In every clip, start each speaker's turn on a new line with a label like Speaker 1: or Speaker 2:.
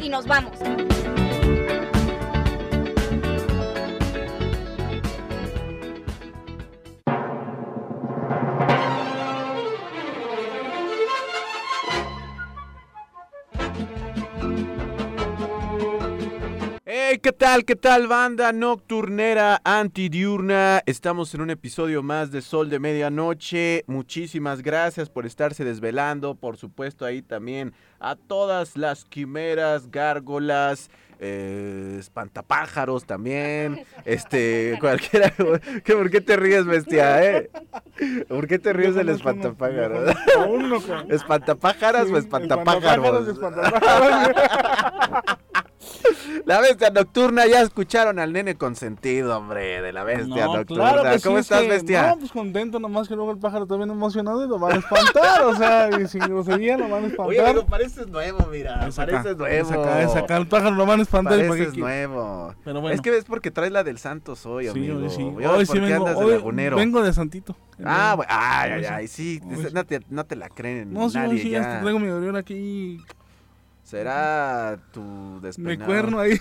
Speaker 1: y nos vamos.
Speaker 2: Tal? ¿Qué tal, banda nocturnera antidiurna? Estamos en un episodio más de Sol de Medianoche. Muchísimas gracias por estarse desvelando. Por supuesto, ahí también a todas las quimeras, gárgolas, eh, espantapájaros también. Este, cualquiera. ¿Qué, ¿Por qué te ríes, bestia? Eh? ¿Por qué te ríes del espantapájaro? ¿Espantapájaras o espantapájaros? La bestia nocturna, ya escucharon al nene consentido, hombre, de la bestia
Speaker 3: No,
Speaker 2: nocturna.
Speaker 3: claro
Speaker 2: ¿Cómo
Speaker 3: sí,
Speaker 2: estás,
Speaker 3: es que,
Speaker 2: bestia?
Speaker 3: No, pues contento, nomás que luego el pájaro bien emocionado y lo van a espantar, o sea, y sin grosería lo van a espantar.
Speaker 2: Oye, pero pareces nuevo, mira,
Speaker 3: Es acá,
Speaker 2: pareces nuevo.
Speaker 3: Es acá, es acá, el pájaro lo van a espantar.
Speaker 2: Pareces nuevo.
Speaker 3: Pero bueno.
Speaker 2: Es que ves porque traes la del Santos hoy,
Speaker 3: Sí,
Speaker 2: amigo.
Speaker 3: hoy sí.
Speaker 2: Hoy,
Speaker 3: Hoy sí
Speaker 2: porque
Speaker 3: vengo,
Speaker 2: andas de lagunero.
Speaker 3: vengo de Santito.
Speaker 2: Ah, bueno, ay, ay,
Speaker 3: sí.
Speaker 2: ay, sí,
Speaker 3: sí.
Speaker 2: no te, no te la creen
Speaker 3: No, sí,
Speaker 2: nadie
Speaker 3: sí,
Speaker 2: ya.
Speaker 3: traigo mi orión aquí,
Speaker 2: Será tu
Speaker 3: mi
Speaker 2: despeinado.
Speaker 3: cuerno ahí.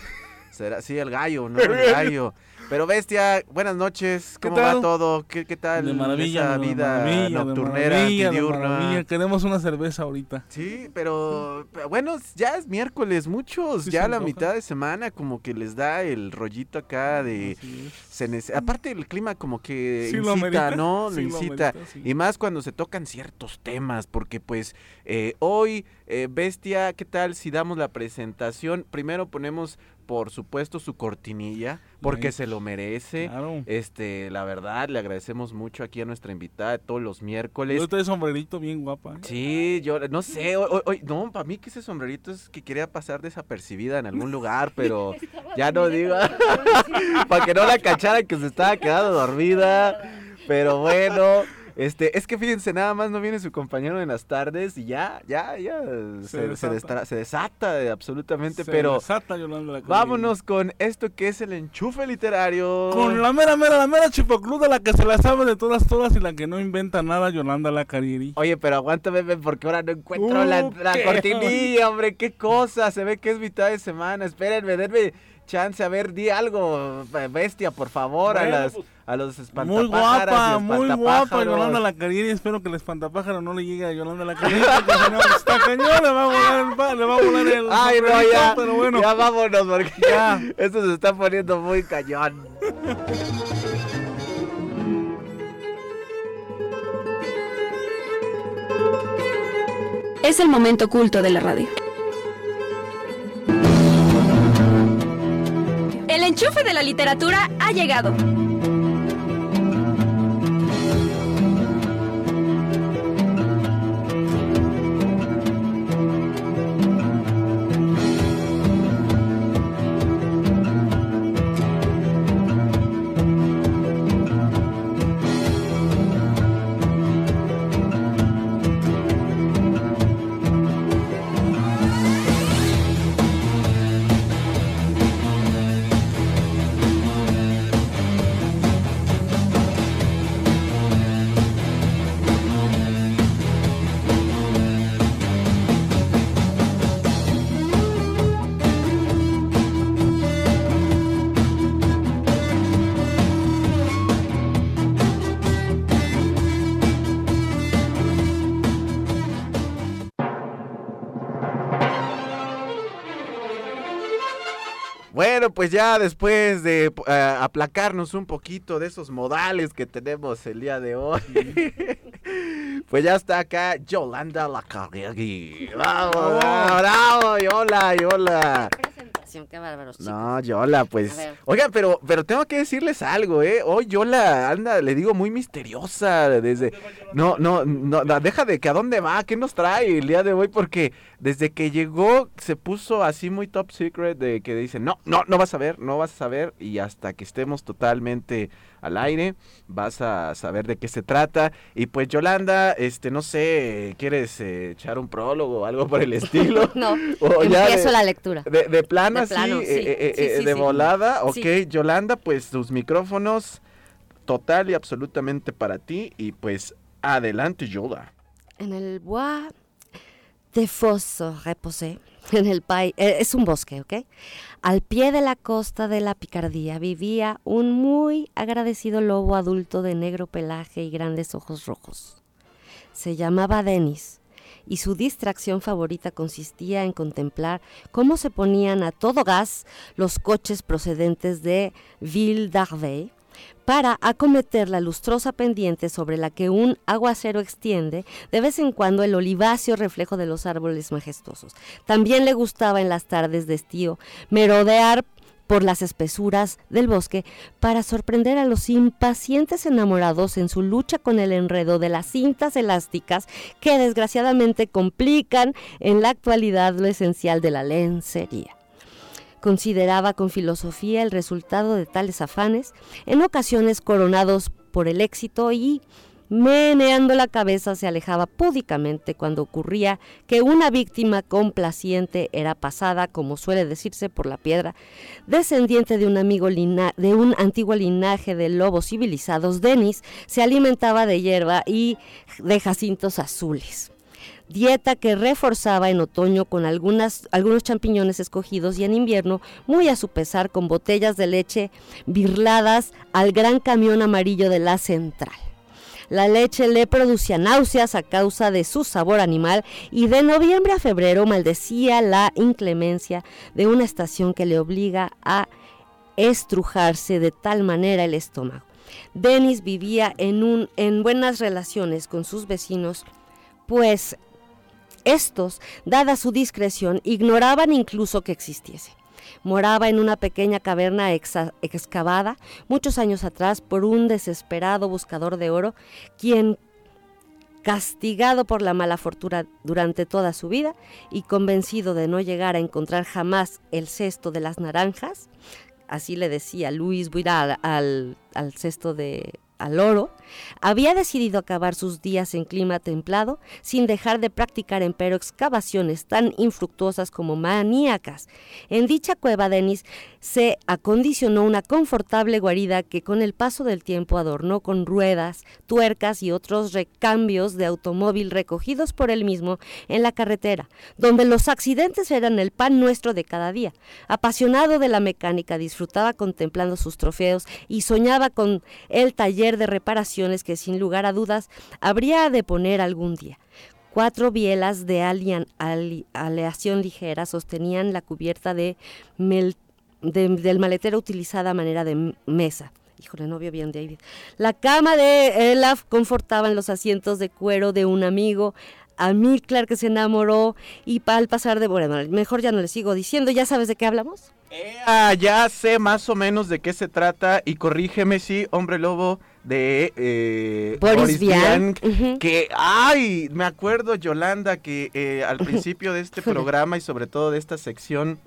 Speaker 2: Será, sí, el gallo, ¿no? El gallo. Pero bestia, buenas noches.
Speaker 3: ¿Qué
Speaker 2: ¿Cómo va todo? ¿Qué, qué tal
Speaker 3: De maravilla,
Speaker 2: esa
Speaker 3: de
Speaker 2: vida
Speaker 3: maravilla, de
Speaker 2: nocturnera,
Speaker 3: maravilla, de maravilla. Queremos una cerveza ahorita.
Speaker 2: Sí, pero, pero bueno, ya es miércoles, muchos,
Speaker 3: Sí,
Speaker 2: ya la
Speaker 3: antoja.
Speaker 2: mitad de semana como que les da el rollito acá de...
Speaker 3: Así es.
Speaker 2: se nece- aparte el clima como que
Speaker 3: Sí lo
Speaker 2: incita,
Speaker 3: amerita,
Speaker 2: ¿no?
Speaker 3: sí
Speaker 2: lo
Speaker 3: lo
Speaker 2: incita.
Speaker 3: amerita, sí.
Speaker 2: Y más cuando se tocan ciertos temas, porque pues eh, hoy, eh, Bestia, ¿qué tal si damos la presentación? Primero ponemos, por supuesto, su cortinilla, porque se lo merece.
Speaker 3: Claro.
Speaker 2: Este, la verdad, le agradecemos mucho aquí a nuestra invitada de todos los miércoles.
Speaker 3: Yo trae sombrerito bien guapa. ¿eh?
Speaker 2: Sí, yo no sé, hoy, hoy- no, para mí que ese sombrerito es que quería pasar desapercibida en algún lugar, pero ya no digo, para que no la cacharan que se estaba quedando dormida, pero bueno, este, es que fíjense, nada más no viene su compañero en las tardes y ya, ya, ya, se, se
Speaker 3: desata.
Speaker 2: destra- se desata de absolutamente,
Speaker 3: Se
Speaker 2: pero
Speaker 3: desata Yolanda
Speaker 2: vámonos con esto que es el enchufe literario.
Speaker 3: Con la mera, mera, la mera chipocluda, la que se la sabe de todas, todas y la que no inventa nada, Yolanda la Cariri.
Speaker 2: Oye, pero aguántame, bebé, porque ahora no encuentro
Speaker 3: Uh,
Speaker 2: la, la cortinilla, hombre, qué cosa. Se ve que es mitad de semana. Espérenme, denme chance. A ver, di algo, bestia, por favor, a, las,
Speaker 3: pues,
Speaker 2: a los
Speaker 3: Muy
Speaker 2: espantapájaros
Speaker 3: guapa,
Speaker 2: y
Speaker 3: muy guapa. Yolanda la Cariri. Espero que el espantapájaro no le llegue a Yolanda la. Porque si no, está cañón, le va a volar el, pa- le va a volar el
Speaker 2: Ay, no, ya,
Speaker 3: Pero bueno,
Speaker 2: ya vámonos, porque
Speaker 3: Ya.
Speaker 2: esto se está poniendo muy cañón.
Speaker 4: Es el momento oculto de la radio.
Speaker 1: El enchufe de la literatura ha llegado.
Speaker 2: Pues ya después de eh, aplacarnos un poquito de esos modales que tenemos el día de hoy, pues ya está acá Yolanda Lacarriegui. ¡Vamos, bravo, bravo! ¡Yola, Yola!
Speaker 5: Presentación, qué bárbaros, chicos.
Speaker 2: No, Yola, pues. Oigan, pero, pero tengo que decirles algo, ¿eh? Hoy Yola anda, le digo, muy misteriosa. Desde. No, no, no, no, deja de que a dónde va, qué nos trae el día de hoy, porque desde que llegó se puso así muy top secret de que dicen, no, no, no vas a ver, no vas a saber, y hasta que estemos totalmente al aire, vas a saber de qué se trata. Y pues Yolanda, este, no sé, ¿quieres eh, echar un prólogo o algo por el estilo?
Speaker 5: No,
Speaker 2: O ya
Speaker 5: empiezo
Speaker 2: de-
Speaker 5: la lectura.
Speaker 2: de, de plano
Speaker 5: De
Speaker 2: así,
Speaker 5: plano, sí.
Speaker 2: eh, eh,
Speaker 5: Sí,
Speaker 2: eh,
Speaker 5: sí,
Speaker 2: de volada. Ok. Yolanda, pues tus micrófonos total y absolutamente para ti. Y pues adelante, Yola.
Speaker 5: En el bois de fosse reposé, en el país, eh, es un bosque, ¿ok? Al pie de la costa de la Picardía vivía un muy agradecido lobo adulto de negro pelaje y grandes ojos rojos. Se llamaba Denis y su distracción favorita consistía en contemplar cómo se ponían a todo gas los coches procedentes de Ville d'Arvey para acometer la lustrosa pendiente sobre la que un aguacero extiende de vez en cuando el oliváceo reflejo de los árboles majestuosos. También le gustaba en las tardes de estío merodear por las espesuras del bosque para sorprender a los impacientes enamorados en su lucha con el enredo de las cintas elásticas que desgraciadamente complican en la actualidad lo esencial de la lencería consideraba con filosofía el resultado de tales afanes, en ocasiones coronados por el éxito y meneando la cabeza se alejaba púdicamente cuando ocurría que una víctima complaciente era pasada, como suele decirse, por la piedra, descendiente de un amigo de un antiguo linaje de lobos civilizados, Denis se alimentaba de hierba y de jacintos azules dieta que reforzaba en otoño con algunas, algunos champiñones escogidos y en invierno, muy a su pesar, con botellas de leche birladas al gran camión amarillo de la central. La leche le producía náuseas a causa de su sabor animal y de noviembre a febrero maldecía la inclemencia de una estación que le obliga a estrujarse de tal manera el estómago. Denis vivía en, un, en buenas relaciones con sus vecinos, pues estos, dada su discreción, ignoraban incluso que existiese. Moraba en una pequeña caverna excavada muchos años atrás por un desesperado buscador de oro, quien castigado por la mala fortuna durante toda su vida y convencido de no llegar a encontrar jamás el cesto de las naranjas, así le decía Luis Buiral al, al cesto de al oro, había decidido acabar sus días en clima templado sin dejar de practicar empero excavaciones tan infructuosas como maníacas. En dicha cueva Denis se acondicionó una confortable guarida que con el paso del tiempo adornó con ruedas, tuercas y otros recambios de automóvil recogidos por él mismo en la carretera, donde los accidentes eran el pan nuestro de cada día. Apasionado de la mecánica, disfrutaba contemplando sus trofeos y soñaba con el taller de reparaciones que sin lugar a dudas habría de poner algún día. Cuatro bielas de aleación ligera sostenían la cubierta de del maletero utilizada a manera de mesa. Híjole, no vio bien David. La cama de Elaf confortaban los asientos de cuero de un amigo. A Miklar que se enamoró y al pasar de... Bueno, mejor ya no le sigo diciendo. ¿Ya sabes de qué hablamos?
Speaker 2: ya sé más o menos de qué se trata y corrígeme si, hombre lobo, de eh,
Speaker 5: Boris, Vian,
Speaker 2: que, ay, me acuerdo Yolanda que eh, al principio de este programa y sobre todo de esta sección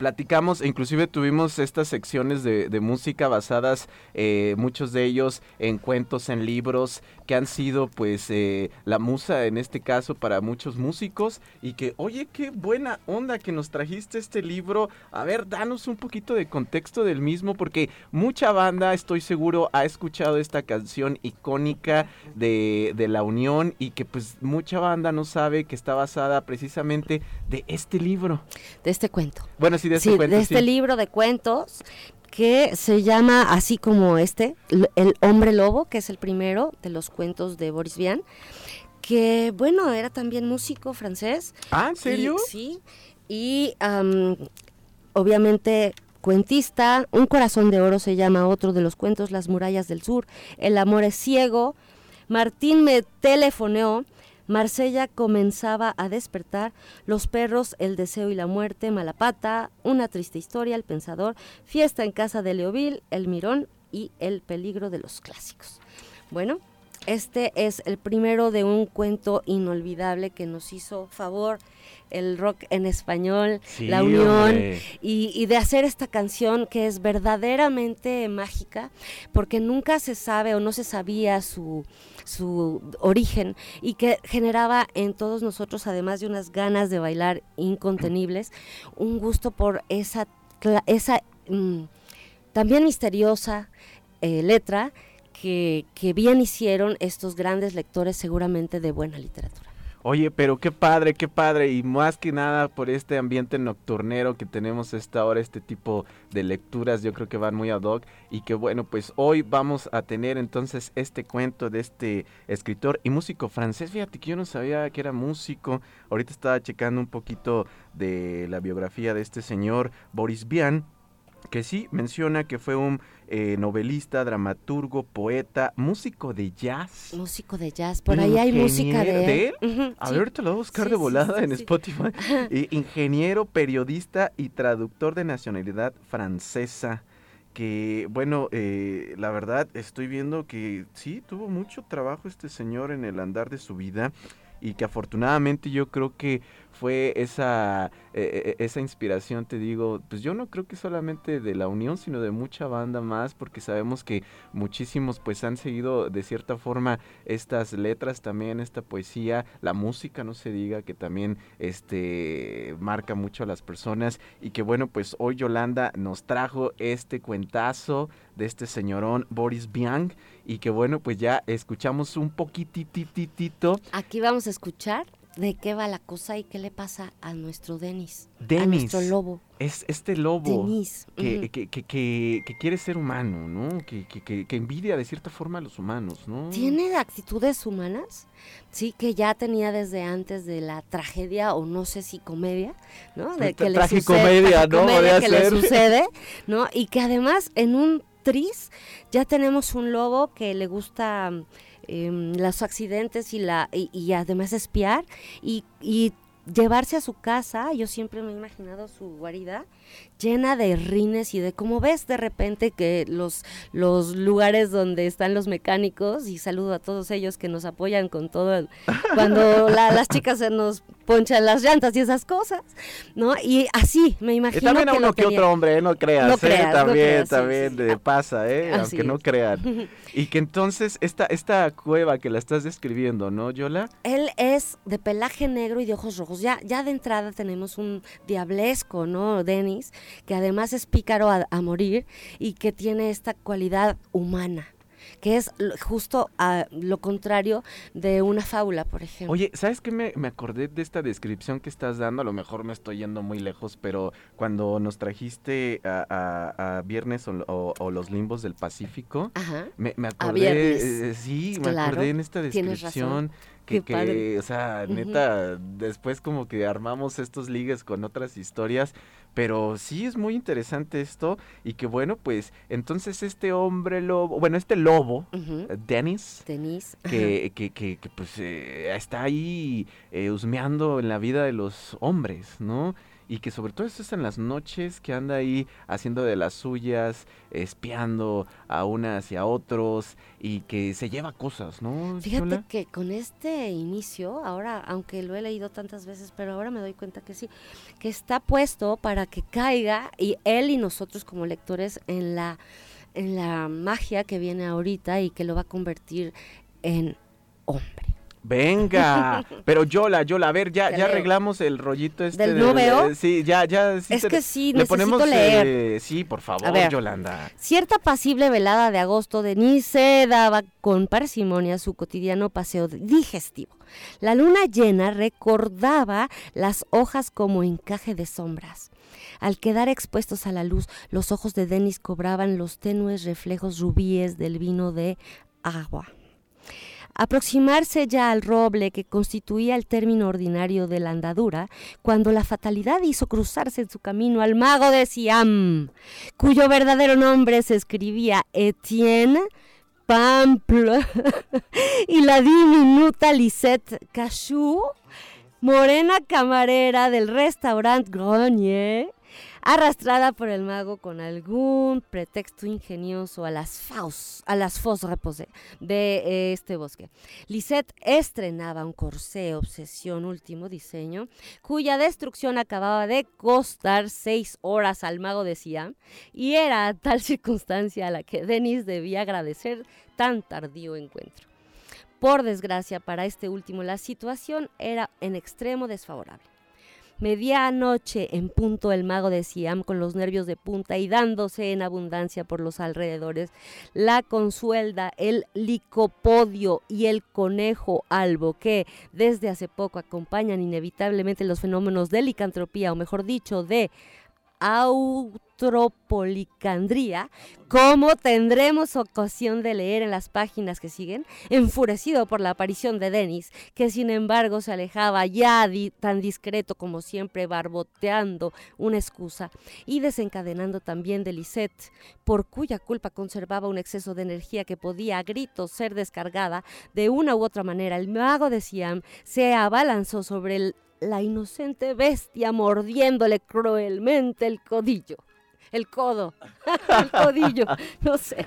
Speaker 2: platicamos e inclusive tuvimos estas secciones de, música basadas, eh, muchos de ellos en cuentos, en libros, que han sido pues eh, la musa en este caso para muchos músicos y que, oye, qué buena onda que nos trajiste este libro. A ver, danos un poquito de contexto del mismo porque mucha banda, estoy seguro, ha escuchado esta canción icónica de, de La Unión y que pues mucha banda no sabe que está basada precisamente de este libro.
Speaker 5: De este cuento.
Speaker 2: Bueno, sí, de este,
Speaker 5: de este libro de cuentos que se llama así como este, El hombre lobo, que es el primero de los cuentos de Boris Vian, que bueno, era también músico francés.
Speaker 2: Ah, ¿en serio?
Speaker 5: sí, y obviamente cuentista, Un corazón de oro se llama otro de los cuentos, Las murallas del sur, El amor es ciego. Martín me telefoneó Marsella comenzaba a despertar, los perros, el deseo y la muerte, Malapata, una triste historia, el pensador, fiesta en casa de Leoville, el mirón y el peligro de los clásicos. Bueno, este es el primero de un cuento inolvidable que nos hizo favor el rock en español, la unión, y, de hacer esta canción que es verdaderamente mágica, porque nunca se sabe o no se sabía su, su origen y que generaba en todos nosotros, además de unas ganas de bailar incontenibles, un gusto por esa, esa mm, también misteriosa eh, letra que, que bien hicieron estos grandes lectores seguramente de buena literatura.
Speaker 2: Oye, pero qué padre, qué padre. Y más que nada por este ambiente nocturnero que tenemos esta hora, este tipo de lecturas, yo creo que van muy ad hoc. Y que bueno, pues hoy vamos a tener entonces este cuento de este escritor y músico francés. Fíjate que yo no sabía que era músico. Ahorita estaba checando un poquito de la biografía de este señor, Boris Vian que sí menciona que fue un eh, novelista, dramaturgo, poeta, músico de jazz.
Speaker 5: Músico de jazz, por ahí hay música de
Speaker 2: él. a ver, ahorita lo voy a buscar de volada en Spotify. ingeniero, periodista y traductor de nacionalidad francesa. Que bueno, eh, la verdad estoy viendo que sí, tuvo mucho trabajo este señor en el andar de su vida y que afortunadamente yo creo que fue esa, eh, eh, esa inspiración, te digo, pues yo no creo que solamente de la unión, sino de mucha banda más, porque sabemos que muchísimos pues han seguido de cierta forma estas letras también, esta poesía, la música, no se diga, que también este, marca mucho a las personas y que bueno, pues hoy Yolanda nos trajo este cuentazo de este señorón Boris Biang y que bueno, pues ya escuchamos un poquitititito.
Speaker 5: Aquí vamos a escuchar de qué va la cosa y qué le pasa a nuestro Denis.
Speaker 2: Denis.
Speaker 5: A nuestro lobo.
Speaker 2: Es este lobo
Speaker 5: Denis.
Speaker 2: Que, que, que, que, quiere ser humano, ¿no? Que, que, envidia de cierta forma a los humanos, ¿no?
Speaker 5: Tiene actitudes humanas, sí, que ya tenía desde antes de la tragedia o no sé si comedia, ¿no? De que
Speaker 2: le sucede, ¿no?
Speaker 5: que le sucede, ¿no? Y que además en un tris ya tenemos un lobo que le gusta Em, los accidentes y, la, y, además espiar y, llevarse a su casa, yo siempre me he imaginado su guarida llena de rines y de cómo ves de repente que los, los lugares donde están los mecánicos, y saludo a todos ellos que nos apoyan con todo, cuando las chicas se nos ponchan las llantas y esas cosas, ¿no? Y así, me imagino. Y
Speaker 2: también
Speaker 5: a
Speaker 2: uno que otro hombre, ¿eh? no creas, ¿eh? también, también le pasa, ¿eh? aunque no crean. Y que entonces esta, esta cueva que la estás describiendo, ¿no, Yola?
Speaker 5: Él es de pelaje negro y de ojos rojos. Ya, ya de entrada tenemos un diablesco, ¿no, Denis? Que además es pícaro a, morir y que tiene esta cualidad humana que es justo a lo contrario de una fábula, por ejemplo.
Speaker 2: Oye, ¿sabes qué me, acordé de esta descripción que estás dando? A lo mejor me estoy yendo muy lejos, pero cuando nos trajiste a, Viernes o, Los Limbos del Pacífico, Me, acordé, eh, sí, me acordé en esta descripción que, o sea, neta, después como que armamos estos ligues con otras historias, pero sí es muy interesante esto y que bueno, pues entonces este hombre lobo, bueno, este lobo, Dennis, que, que, que, pues eh, está ahí eh, husmeando en la vida de los hombres, ¿no? Y que sobre todo esto es en las noches que anda ahí haciendo de las suyas, espiando a unas y a otros y que se lleva cosas, ¿no?
Speaker 5: Fíjate que con este inicio, ahora, aunque lo he leído tantas veces, pero ahora me doy cuenta que sí, que está puesto para que caiga y él y nosotros como lectores en la en la magia que viene ahorita y que lo va a convertir en hombre.
Speaker 2: Venga, pero Yola, Yola, a ver, ya, ya arreglamos el rollito este
Speaker 5: del, no veo.
Speaker 2: sí, ya, ya.
Speaker 5: es que sí, le ponemos, leer.
Speaker 2: Eh, sí, por favor, Yolanda.
Speaker 5: Cierta pasible velada de agosto, Denise daba con parsimonia su cotidiano paseo digestivo. La luna llena recordaba las hojas como encaje de sombras. Al quedar expuestos a la luz, los ojos de Denis cobraban los tenues reflejos rubíes del vino de agua. Aproximarse ya al roble que constituía el término ordinario de la andadura, cuando la fatalidad hizo cruzarse en su camino al mago de Siam, cuyo verdadero nombre se escribía Etienne Pample, y la diminuta Lisette Cachou, morena camarera del restaurante Grenier, arrastrada por el mago con algún pretexto ingenioso a las faus, a las de eh, este bosque. Lisette estrenaba un corsé obsesión último diseño, cuya destrucción acababa de costar seis horas al mago de Siam, y era tal circunstancia a la que Denis debía agradecer tan tardío encuentro. Por desgracia para este último, la situación era en extremo desfavorable. Medianoche en punto el mago de Siam con los nervios de punta y dándose en abundancia por los alrededores. La consuelda, el licopodio y el conejo albo que desde hace poco acompañan inevitablemente los fenómenos de licantropía o mejor dicho de autropolicandría, como tendremos ocasión de leer en las páginas que siguen, enfurecido por la aparición de Denis, que sin embargo se alejaba ya tan discreto como siempre, barboteando una excusa y desencadenando también de Lisette, por cuya culpa conservaba un exceso de energía que podía a gritos ser descargada de una u otra manera. El mago de Siam se abalanzó sobre el la inocente bestia mordiéndole cruelmente el codillo. El codo, el codillo, no sé.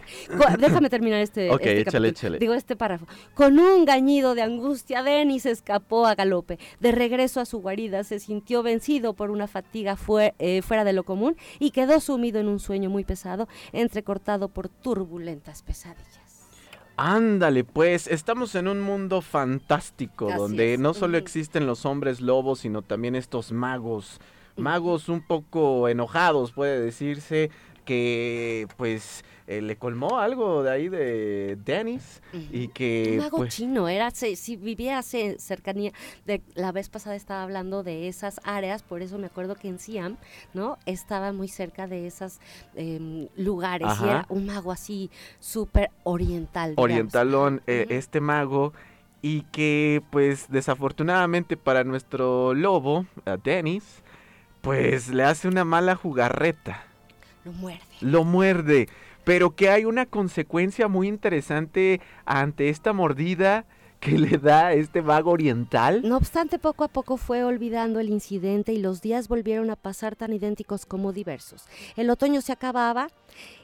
Speaker 5: Déjame terminar este,
Speaker 2: Ok,
Speaker 5: este
Speaker 2: échale, échale.
Speaker 5: Digo este párrafo. Con un gañido de angustia, Denis escapó a galope. De regreso a su guarida, se sintió vencido por una fatiga fue- eh, fuera de lo común y quedó sumido en un sueño muy pesado, entrecortado por turbulentas pesadillas.
Speaker 2: Ándale, pues estamos en un mundo fantástico
Speaker 5: Así
Speaker 2: donde
Speaker 5: es.
Speaker 2: no solo existen los hombres lobos, sino también estos magos. Magos un poco enojados, puede decirse, que pues eh, le colmó algo de ahí de Dennis y que
Speaker 5: Un mago
Speaker 2: pues
Speaker 5: chino, era, si vivía hace cercanía, de, la vez pasada estaba hablando de esas áreas, por eso me acuerdo que en Siam, ¿no? Estaba muy cerca de esos lugares y era un mago así súper oriental. digamos.
Speaker 2: orientalón eh, este mago y que pues desafortunadamente para nuestro lobo, a Dennis, pues le hace una mala jugarreta.
Speaker 5: Lo muerde.
Speaker 2: lo muerde, pero que hay una consecuencia muy interesante ante esta mordida que le da este mago oriental.
Speaker 5: No obstante, poco a poco fue olvidando el incidente y los días volvieron a pasar tan idénticos como diversos. El otoño se acababa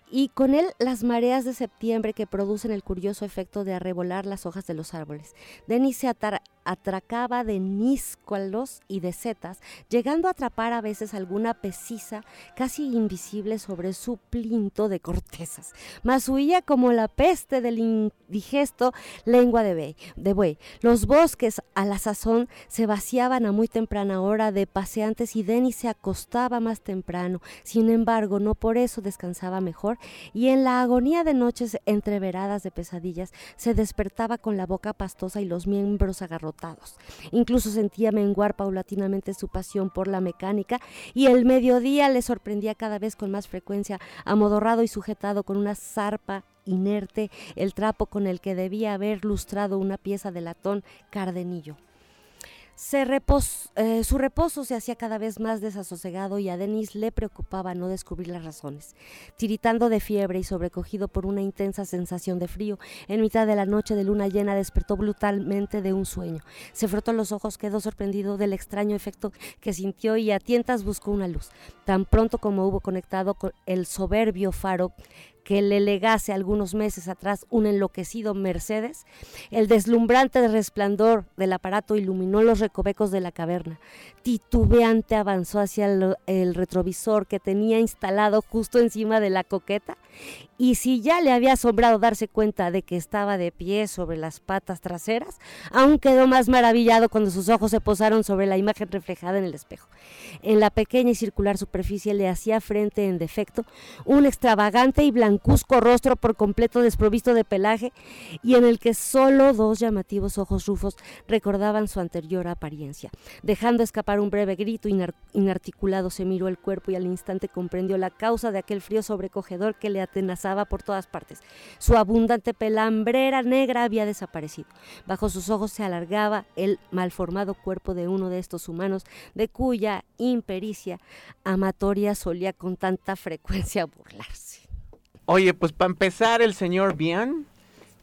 Speaker 5: y con él las mareas de septiembre que producen el curioso efecto de arrebolar las hojas de los árboles. Denis se atar- atracaba de níscualos y de setas, llegando a atrapar a veces alguna pecisa casi invisible sobre su plinto de cortezas. Mas huía como la peste del indigesto lengua de de buey. Los bosques a la sazón se vaciaban a muy temprana hora de paseantes y Denis se acostaba más temprano. Sin embargo, no por eso descansaba mejor y en la agonía de noches entreveradas de pesadillas se despertaba con la boca pastosa y los miembros agarrotados. Incluso sentía menguar paulatinamente su pasión por la mecánica y el mediodía le sorprendía cada vez con más frecuencia, amodorrado y sujetado con una zarpa inerte, el trapo con el que debía haber lustrado una pieza de latón cardenillo. Eh, su reposo se hacía cada vez más desasosegado y a Denis le preocupaba no descubrir las razones. Tiritando de fiebre y sobrecogido por una intensa sensación de frío, en mitad de la noche de luna llena despertó brutalmente de un sueño. Se frotó los ojos, quedó sorprendido del extraño efecto que sintió y a tientas buscó una luz. Tan pronto como hubo conectado con el soberbio faro que le legase algunos meses atrás un enloquecido Mercedes, el deslumbrante resplandor del aparato iluminó los recovecos de la caverna. Titubeante avanzó hacia el, retrovisor que tenía instalado justo encima de la coqueta y si ya le había asombrado darse cuenta de que estaba de pie sobre las patas traseras, aún quedó más maravillado cuando sus ojos se posaron sobre la imagen reflejada en el espejo. En la pequeña y circular superficie le hacía frente en defecto un extravagante y blancuzco rostro por completo desprovisto de pelaje y en el que solo dos llamativos ojos rufos recordaban su anterior apariencia. Dejando escapar un breve grito inar- inarticulado, se miró el cuerpo y al instante comprendió la causa de aquel frío sobrecogedor que le atenazaba por todas partes. Su abundante pelambrera negra había desaparecido. Bajo sus ojos se alargaba el malformado cuerpo de uno de estos humanos, de cuya impericia amatoria solía con tanta frecuencia burlarse.
Speaker 2: Oye, pues para empezar, el señor Bian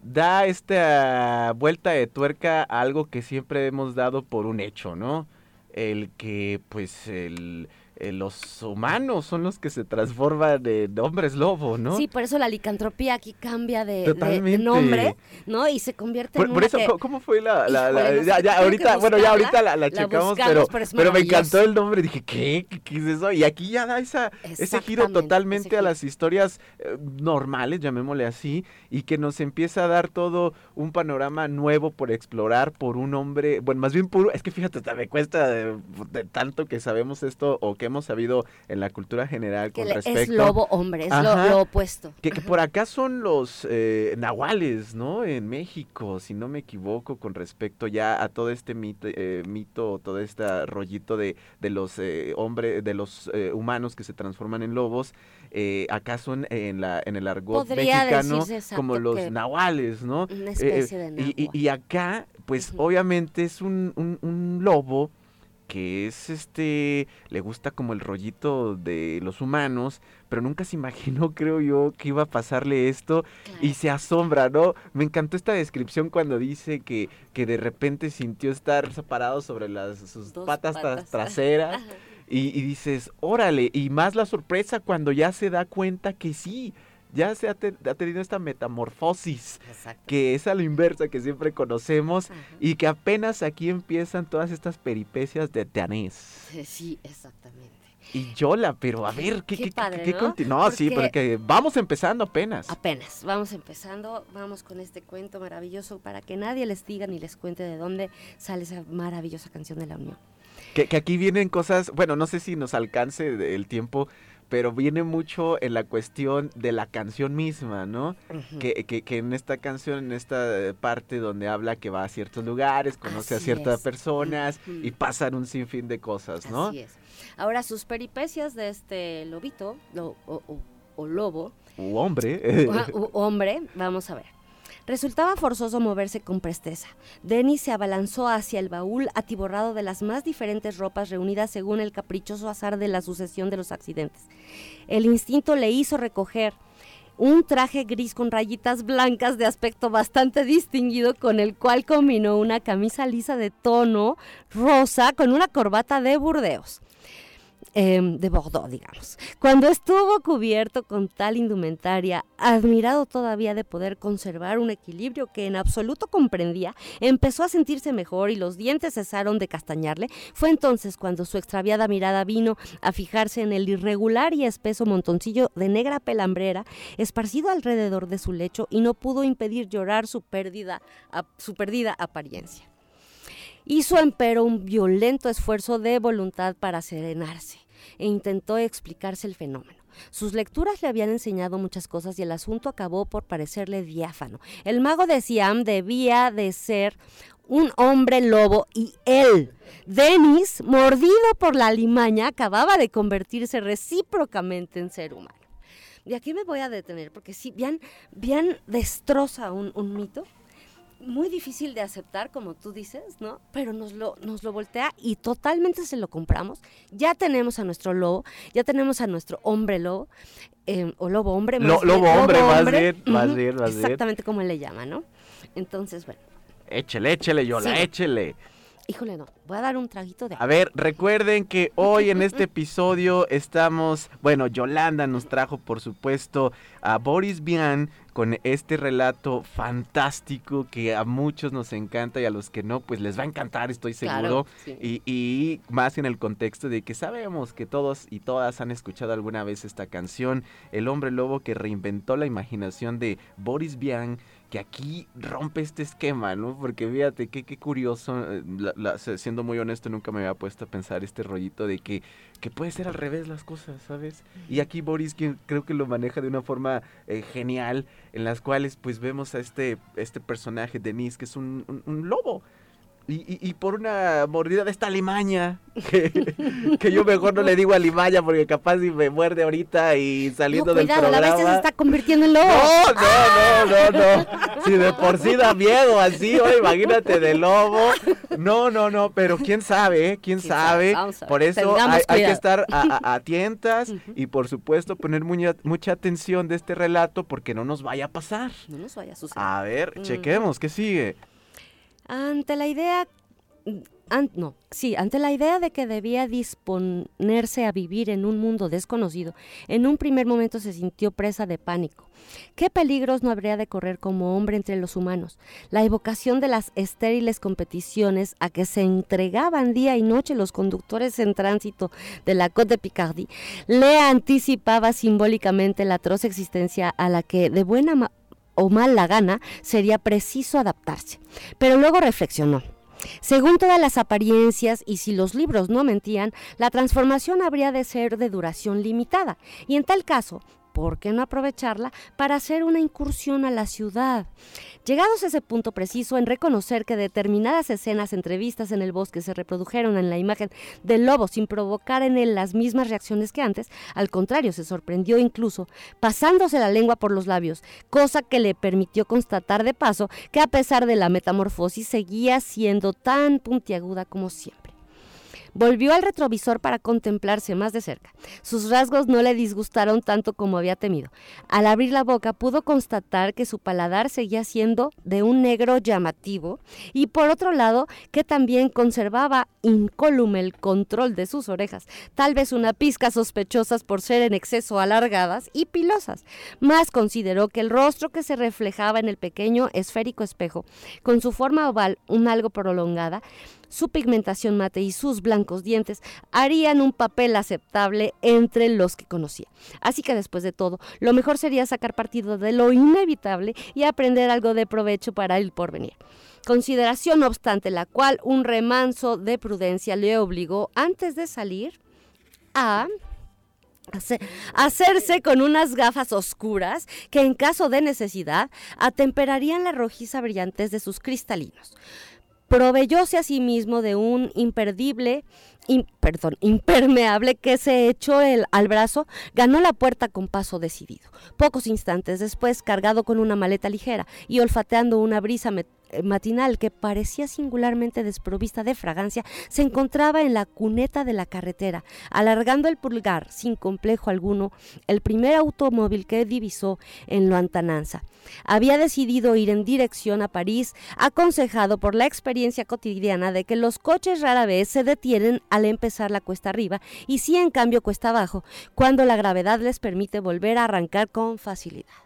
Speaker 2: da esta vuelta de tuerca a algo que siempre hemos dado por un hecho, ¿no? El que, pues, el eh, los humanos son los que se transforman en hombres lobo, ¿no?
Speaker 5: Sí, por eso la licantropía aquí cambia de, de- de
Speaker 2: Totalmente.
Speaker 5: nombre, ¿no? Y se convierte
Speaker 2: Por,
Speaker 5: en
Speaker 2: por
Speaker 5: una
Speaker 2: eso,
Speaker 5: que-
Speaker 2: ¿cómo- ¿cómo fue la...? ya, ahorita, bueno, ya ahorita la, checamos,
Speaker 5: buscamos,
Speaker 2: pero, me encantó el nombre. Dije, ¿qué? ¿Qué, es eso? Y aquí ya da esa, ese giro totalmente
Speaker 5: ese
Speaker 2: a las historias eh, normales, llamémosle así, y que nos empieza a dar todo un panorama nuevo por explorar por un hombre, bueno, más bien puro, es que fíjate, me cuesta de, de tanto que sabemos esto o que hemos sabido en la cultura general
Speaker 5: que
Speaker 2: con respecto...
Speaker 5: es lobo hombre, es
Speaker 2: Ajá.
Speaker 5: lo opuesto.
Speaker 2: Que, que por acá son los eh, nahuales, ¿no? En México, si no me equivoco, con respecto ya a todo este mito, eh, mito todo este rollito de, de los eh, hombres, de los eh, humanos que se transforman en lobos. eh, acá son en la en el argot
Speaker 5: Podría
Speaker 2: mexicano como los nahuales, ¿no?
Speaker 5: Una
Speaker 2: Eh,
Speaker 5: especie de
Speaker 2: y, y-
Speaker 5: nahua.
Speaker 2: y acá, pues obviamente es un, un- un lobo que es este, le gusta como el rollito de los humanos, pero nunca se imaginó, creo yo, que iba a pasarle esto y se asombra, ¿no? Me encantó esta descripción cuando dice que, que de repente sintió estar separado sobre las, sus
Speaker 5: Dos
Speaker 2: patas, tra-
Speaker 5: patas.
Speaker 2: traseras y, y dices, órale, y más la sorpresa cuando ya se da cuenta que sí, ya se ha, te- ha tenido esta metamorfosis
Speaker 5: Exacto.
Speaker 2: que es a la inversa que siempre conocemos
Speaker 5: Ajá.
Speaker 2: y que apenas aquí empiezan todas estas peripecias de Teanés.
Speaker 5: Sí, Sí, exactamente.
Speaker 2: Y Yola, pero a ver, ¿qué,
Speaker 5: Qué
Speaker 2: qué,
Speaker 5: padre,
Speaker 2: qué
Speaker 5: ¿no?
Speaker 2: sí,
Speaker 5: Porque-
Speaker 2: porque vamos empezando apenas.
Speaker 5: Apenas, vamos empezando, vamos con este cuento maravilloso para que nadie les diga ni les cuente de dónde sale esa maravillosa canción de la Unión.
Speaker 2: Que, que aquí vienen cosas, bueno, no sé si nos alcance el tiempo, pero viene mucho en la cuestión de la canción misma, ¿no? Que, que, que en esta canción, en esta eh, parte donde habla que va a ciertos lugares, conoce a ciertas
Speaker 5: es.
Speaker 2: personas y pasan un sinfín de cosas, ¿no?
Speaker 5: Así es. Ahora, sus peripecias de este lobito, lo- o, o- o lobo,
Speaker 2: U hombre.
Speaker 5: u- u hombre, vamos a ver. Resultaba forzoso moverse con presteza. Denis se abalanzó hacia el baúl atiborrado de las más diferentes ropas reunidas según el caprichoso azar de la sucesión de los accidentes. El instinto le hizo recoger un traje gris con rayitas blancas de aspecto bastante distinguido con el cual combinó una camisa lisa de tono rosa con una corbata de Burdeos em, de Bordeaux, digamos. Cuando estuvo cubierto con tal indumentaria, admirado todavía de poder conservar un equilibrio que en absoluto comprendía, empezó a sentirse mejor y los dientes cesaron de castañarle. Fue entonces cuando su extraviada mirada vino a fijarse en el irregular y espeso montoncillo de negra pelambrera esparcido alrededor de su lecho y no pudo impedir llorar su su perdida apariencia. Hizo empero un violento esfuerzo de voluntad para serenarse e intentó explicarse el fenómeno. Sus lecturas le habían enseñado muchas cosas y el asunto acabó por parecerle diáfano. El mago de Siam debía de ser un hombre lobo y él, Denis, mordido por la limaña, acababa de convertirse recíprocamente en ser humano. Y aquí me voy a detener porque sí, bien, bien destroza un, un mito muy difícil de aceptar, como tú dices, ¿no? Pero nos lo, nos lo voltea y totalmente se lo compramos. Ya tenemos a nuestro lobo, ya tenemos a nuestro hombre lobo, eh, o lobo hombre, más
Speaker 2: Lo-
Speaker 5: bien,
Speaker 2: lobo hombre, más bien, más bien, más bien.
Speaker 5: Exactamente como él le llama, ¿no? Entonces, bueno,
Speaker 2: Échele, échele, Yola,
Speaker 5: Sí.
Speaker 2: échele.
Speaker 5: Híjole, no, voy a dar un traguito de
Speaker 2: A ver, recuerden que hoy en este episodio estamos, bueno, Yolanda nos trajo por supuesto a Boris Vian con este relato fantástico que a muchos nos encanta y a los que no, pues les va a encantar, estoy seguro.
Speaker 5: Claro, sí.
Speaker 2: Y, y más en el contexto de que sabemos que todos y todas han escuchado alguna vez esta canción, El hombre lobo que reinventó la imaginación de Boris Vian, que aquí rompe este esquema, ¿no? Porque fíjate, qué, qué curioso, eh, siendo muy honesto, nunca me había puesto a pensar este rollito de que, que puede ser al revés las cosas, ¿sabes? Y aquí Boris quien creo que lo maneja de una forma eh, genial, en las cuales pues vemos a este, este personaje, Denise, que es un- un lobo. Y, y- y por una mordida de esta limaña, que, que yo mejor no le digo a limaña porque capaz si me muerde ahorita y saliendo
Speaker 5: no,
Speaker 2: del
Speaker 5: cuidado, la
Speaker 2: programa.
Speaker 5: bestia se está convirtiendo en lobo.
Speaker 2: No, no, no, no, no. Si de por sí da miedo así, oye, imagínate de lobo. No, no, no, pero quién sabe, ¿eh? ¿Quién
Speaker 5: ¿Quién sabe?
Speaker 2: Por eso hay, hay que estar a- a- atentas y por supuesto poner mucha, mucha atención de este relato porque no nos vaya a pasar.
Speaker 5: No nos vaya a suceder.
Speaker 2: A ver, chequemos, ¿qué sigue?
Speaker 5: Ante la idea an- no, sí, ante la idea de que debía disponerse a vivir en un mundo desconocido, en un primer momento se sintió presa de pánico. ¿Qué peligros no habría de correr como hombre entre los humanos? La evocación de las estériles competiciones a que se entregaban día y noche los conductores en tránsito de la Côte de Picardie le anticipaba simbólicamente la atroz existencia a la que de buena o mala gana sería preciso adaptarse. Pero luego reflexionó. Según todas las apariencias y si los libros no mentían, la transformación habría de ser de duración limitada y en tal caso, ¿por qué no aprovecharla para hacer una incursión a la ciudad? Llegados a ese punto preciso en reconocer que determinadas escenas entrevistas en el bosque se reprodujeron en la imagen del lobo sin provocar en él las mismas reacciones que antes, al contrario, se sorprendió incluso pasándose la lengua por los labios, cosa que le permitió constatar de paso que a pesar de la metamorfosis seguía siendo tan puntiaguda como siempre. Volvió al retrovisor para contemplarse más de cerca. Sus rasgos no le disgustaron tanto como había temido. Al abrir la boca pudo constatar que su paladar seguía siendo de un negro llamativo y por otro lado que también conservaba incólume el control de sus orejas, tal vez una pizca sospechosas por ser en exceso alargadas y pilosas. Más consideró que el rostro que se reflejaba en el pequeño esférico espejo, con su forma oval un algo prolongada, su pigmentación mate y sus blancos dientes harían un papel aceptable entre los que conocía. Así que después de todo, lo mejor sería sacar partido de lo inevitable y aprender algo de provecho para el porvenir. Consideración no obstante la cual un remanso de prudencia le obligó antes de salir a hace- hacerse con unas gafas oscuras que en caso de necesidad atemperarían la rojiza brillantez de sus cristalinos proveyóse a sí mismo de un imperdible, im- perdón, impermeable que se echó el, al brazo, ganó la puerta con paso decidido. Pocos instantes después, cargado con una maleta ligera y olfateando una brisa met- matinal que parecía singularmente desprovista de fragancia, se encontraba en la cuneta de la carretera, alargando el pulgar sin complejo alguno, el primer automóvil que divisó en lontananza. Había decidido ir en dirección a París, aconsejado por la experiencia cotidiana de que los coches rara vez se detienen al empezar la cuesta arriba y sí en cambio cuesta abajo, cuando la gravedad les permite volver a arrancar con facilidad.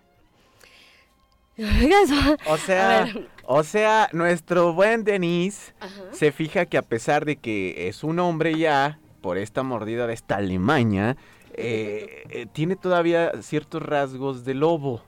Speaker 2: O sea, o sea, nuestro buen Denis se fija que a pesar de que es un hombre ya, por esta mordida de esta limaña, eh, eh, tiene todavía ciertos rasgos de lobo.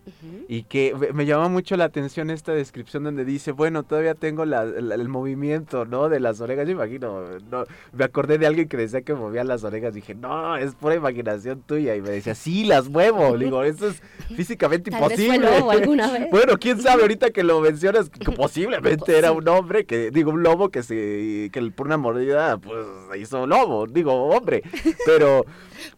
Speaker 2: Y que me- llama mucho la atención esta descripción donde dice, bueno, todavía tengo la- la- el movimiento, ¿no? De las orejas, yo imagino, no, me acordé de alguien que decía que movía las orejas, dije, no, es pura imaginación tuya, y me decía, sí, las muevo, digo, eso es físicamente
Speaker 5: Tal vez fue
Speaker 2: imposible.
Speaker 5: lobo alguna vez.
Speaker 2: Bueno, quién sabe, ahorita que lo mencionas, que posiblemente era un hombre, que digo, un lobo que se, que por una mordida, pues, hizo lobo, digo, hombre, pero...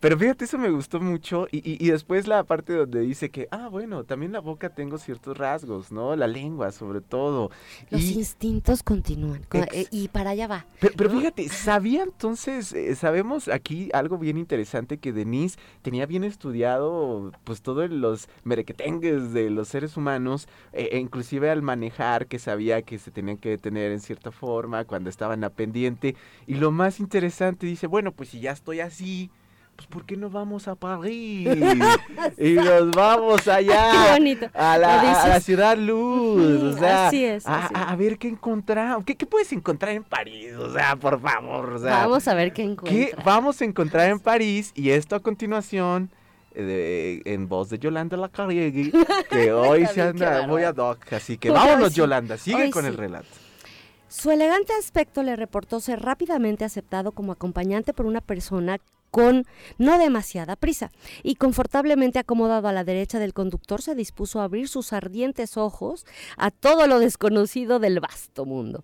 Speaker 2: Pero fíjate, eso me gustó mucho. Y, y- y después la parte donde dice que, ah, bueno, también la boca tengo ciertos rasgos, ¿no? La lengua, sobre todo.
Speaker 5: Los
Speaker 2: Y-
Speaker 5: instintos continúan
Speaker 2: Ex-
Speaker 5: eh, y para allá va.
Speaker 2: pero, pero
Speaker 5: ¿no?
Speaker 2: fíjate, sabía entonces, eh, sabemos aquí algo bien interesante que Denise tenía bien estudiado, pues todos los merequetengues de los seres humanos, eh, e inclusive al manejar, que sabía que se tenían que detener en cierta forma cuando estaban a pendiente. Y lo más interesante, dice, bueno, pues si ya estoy así, pues ¿por qué no vamos a París? y nos vamos allá.
Speaker 5: Qué bonito.
Speaker 2: A la, a- la ciudad luz, o sea,
Speaker 5: así es,
Speaker 2: a,
Speaker 5: así
Speaker 2: a- a ver qué encontramos, ¿Qué, qué puedes encontrar en París, o sea, por favor, o sea,
Speaker 5: Vamos a ver qué
Speaker 2: ¿qué
Speaker 5: encuentra.
Speaker 2: vamos a encontrar en París? Y esto a continuación, eh, de- en voz de Yolanda Lacarriegui, que hoy se
Speaker 5: qué
Speaker 2: anda muy ad hoc, así que vámonos
Speaker 5: sí,
Speaker 2: Yolanda, sigue
Speaker 5: hoy
Speaker 2: con el relato.
Speaker 5: Su elegante aspecto le reportó ser rápidamente aceptado como acompañante por una persona con no demasiada prisa y confortablemente acomodado a la derecha del conductor se dispuso a abrir sus ardientes ojos a todo lo desconocido del vasto mundo.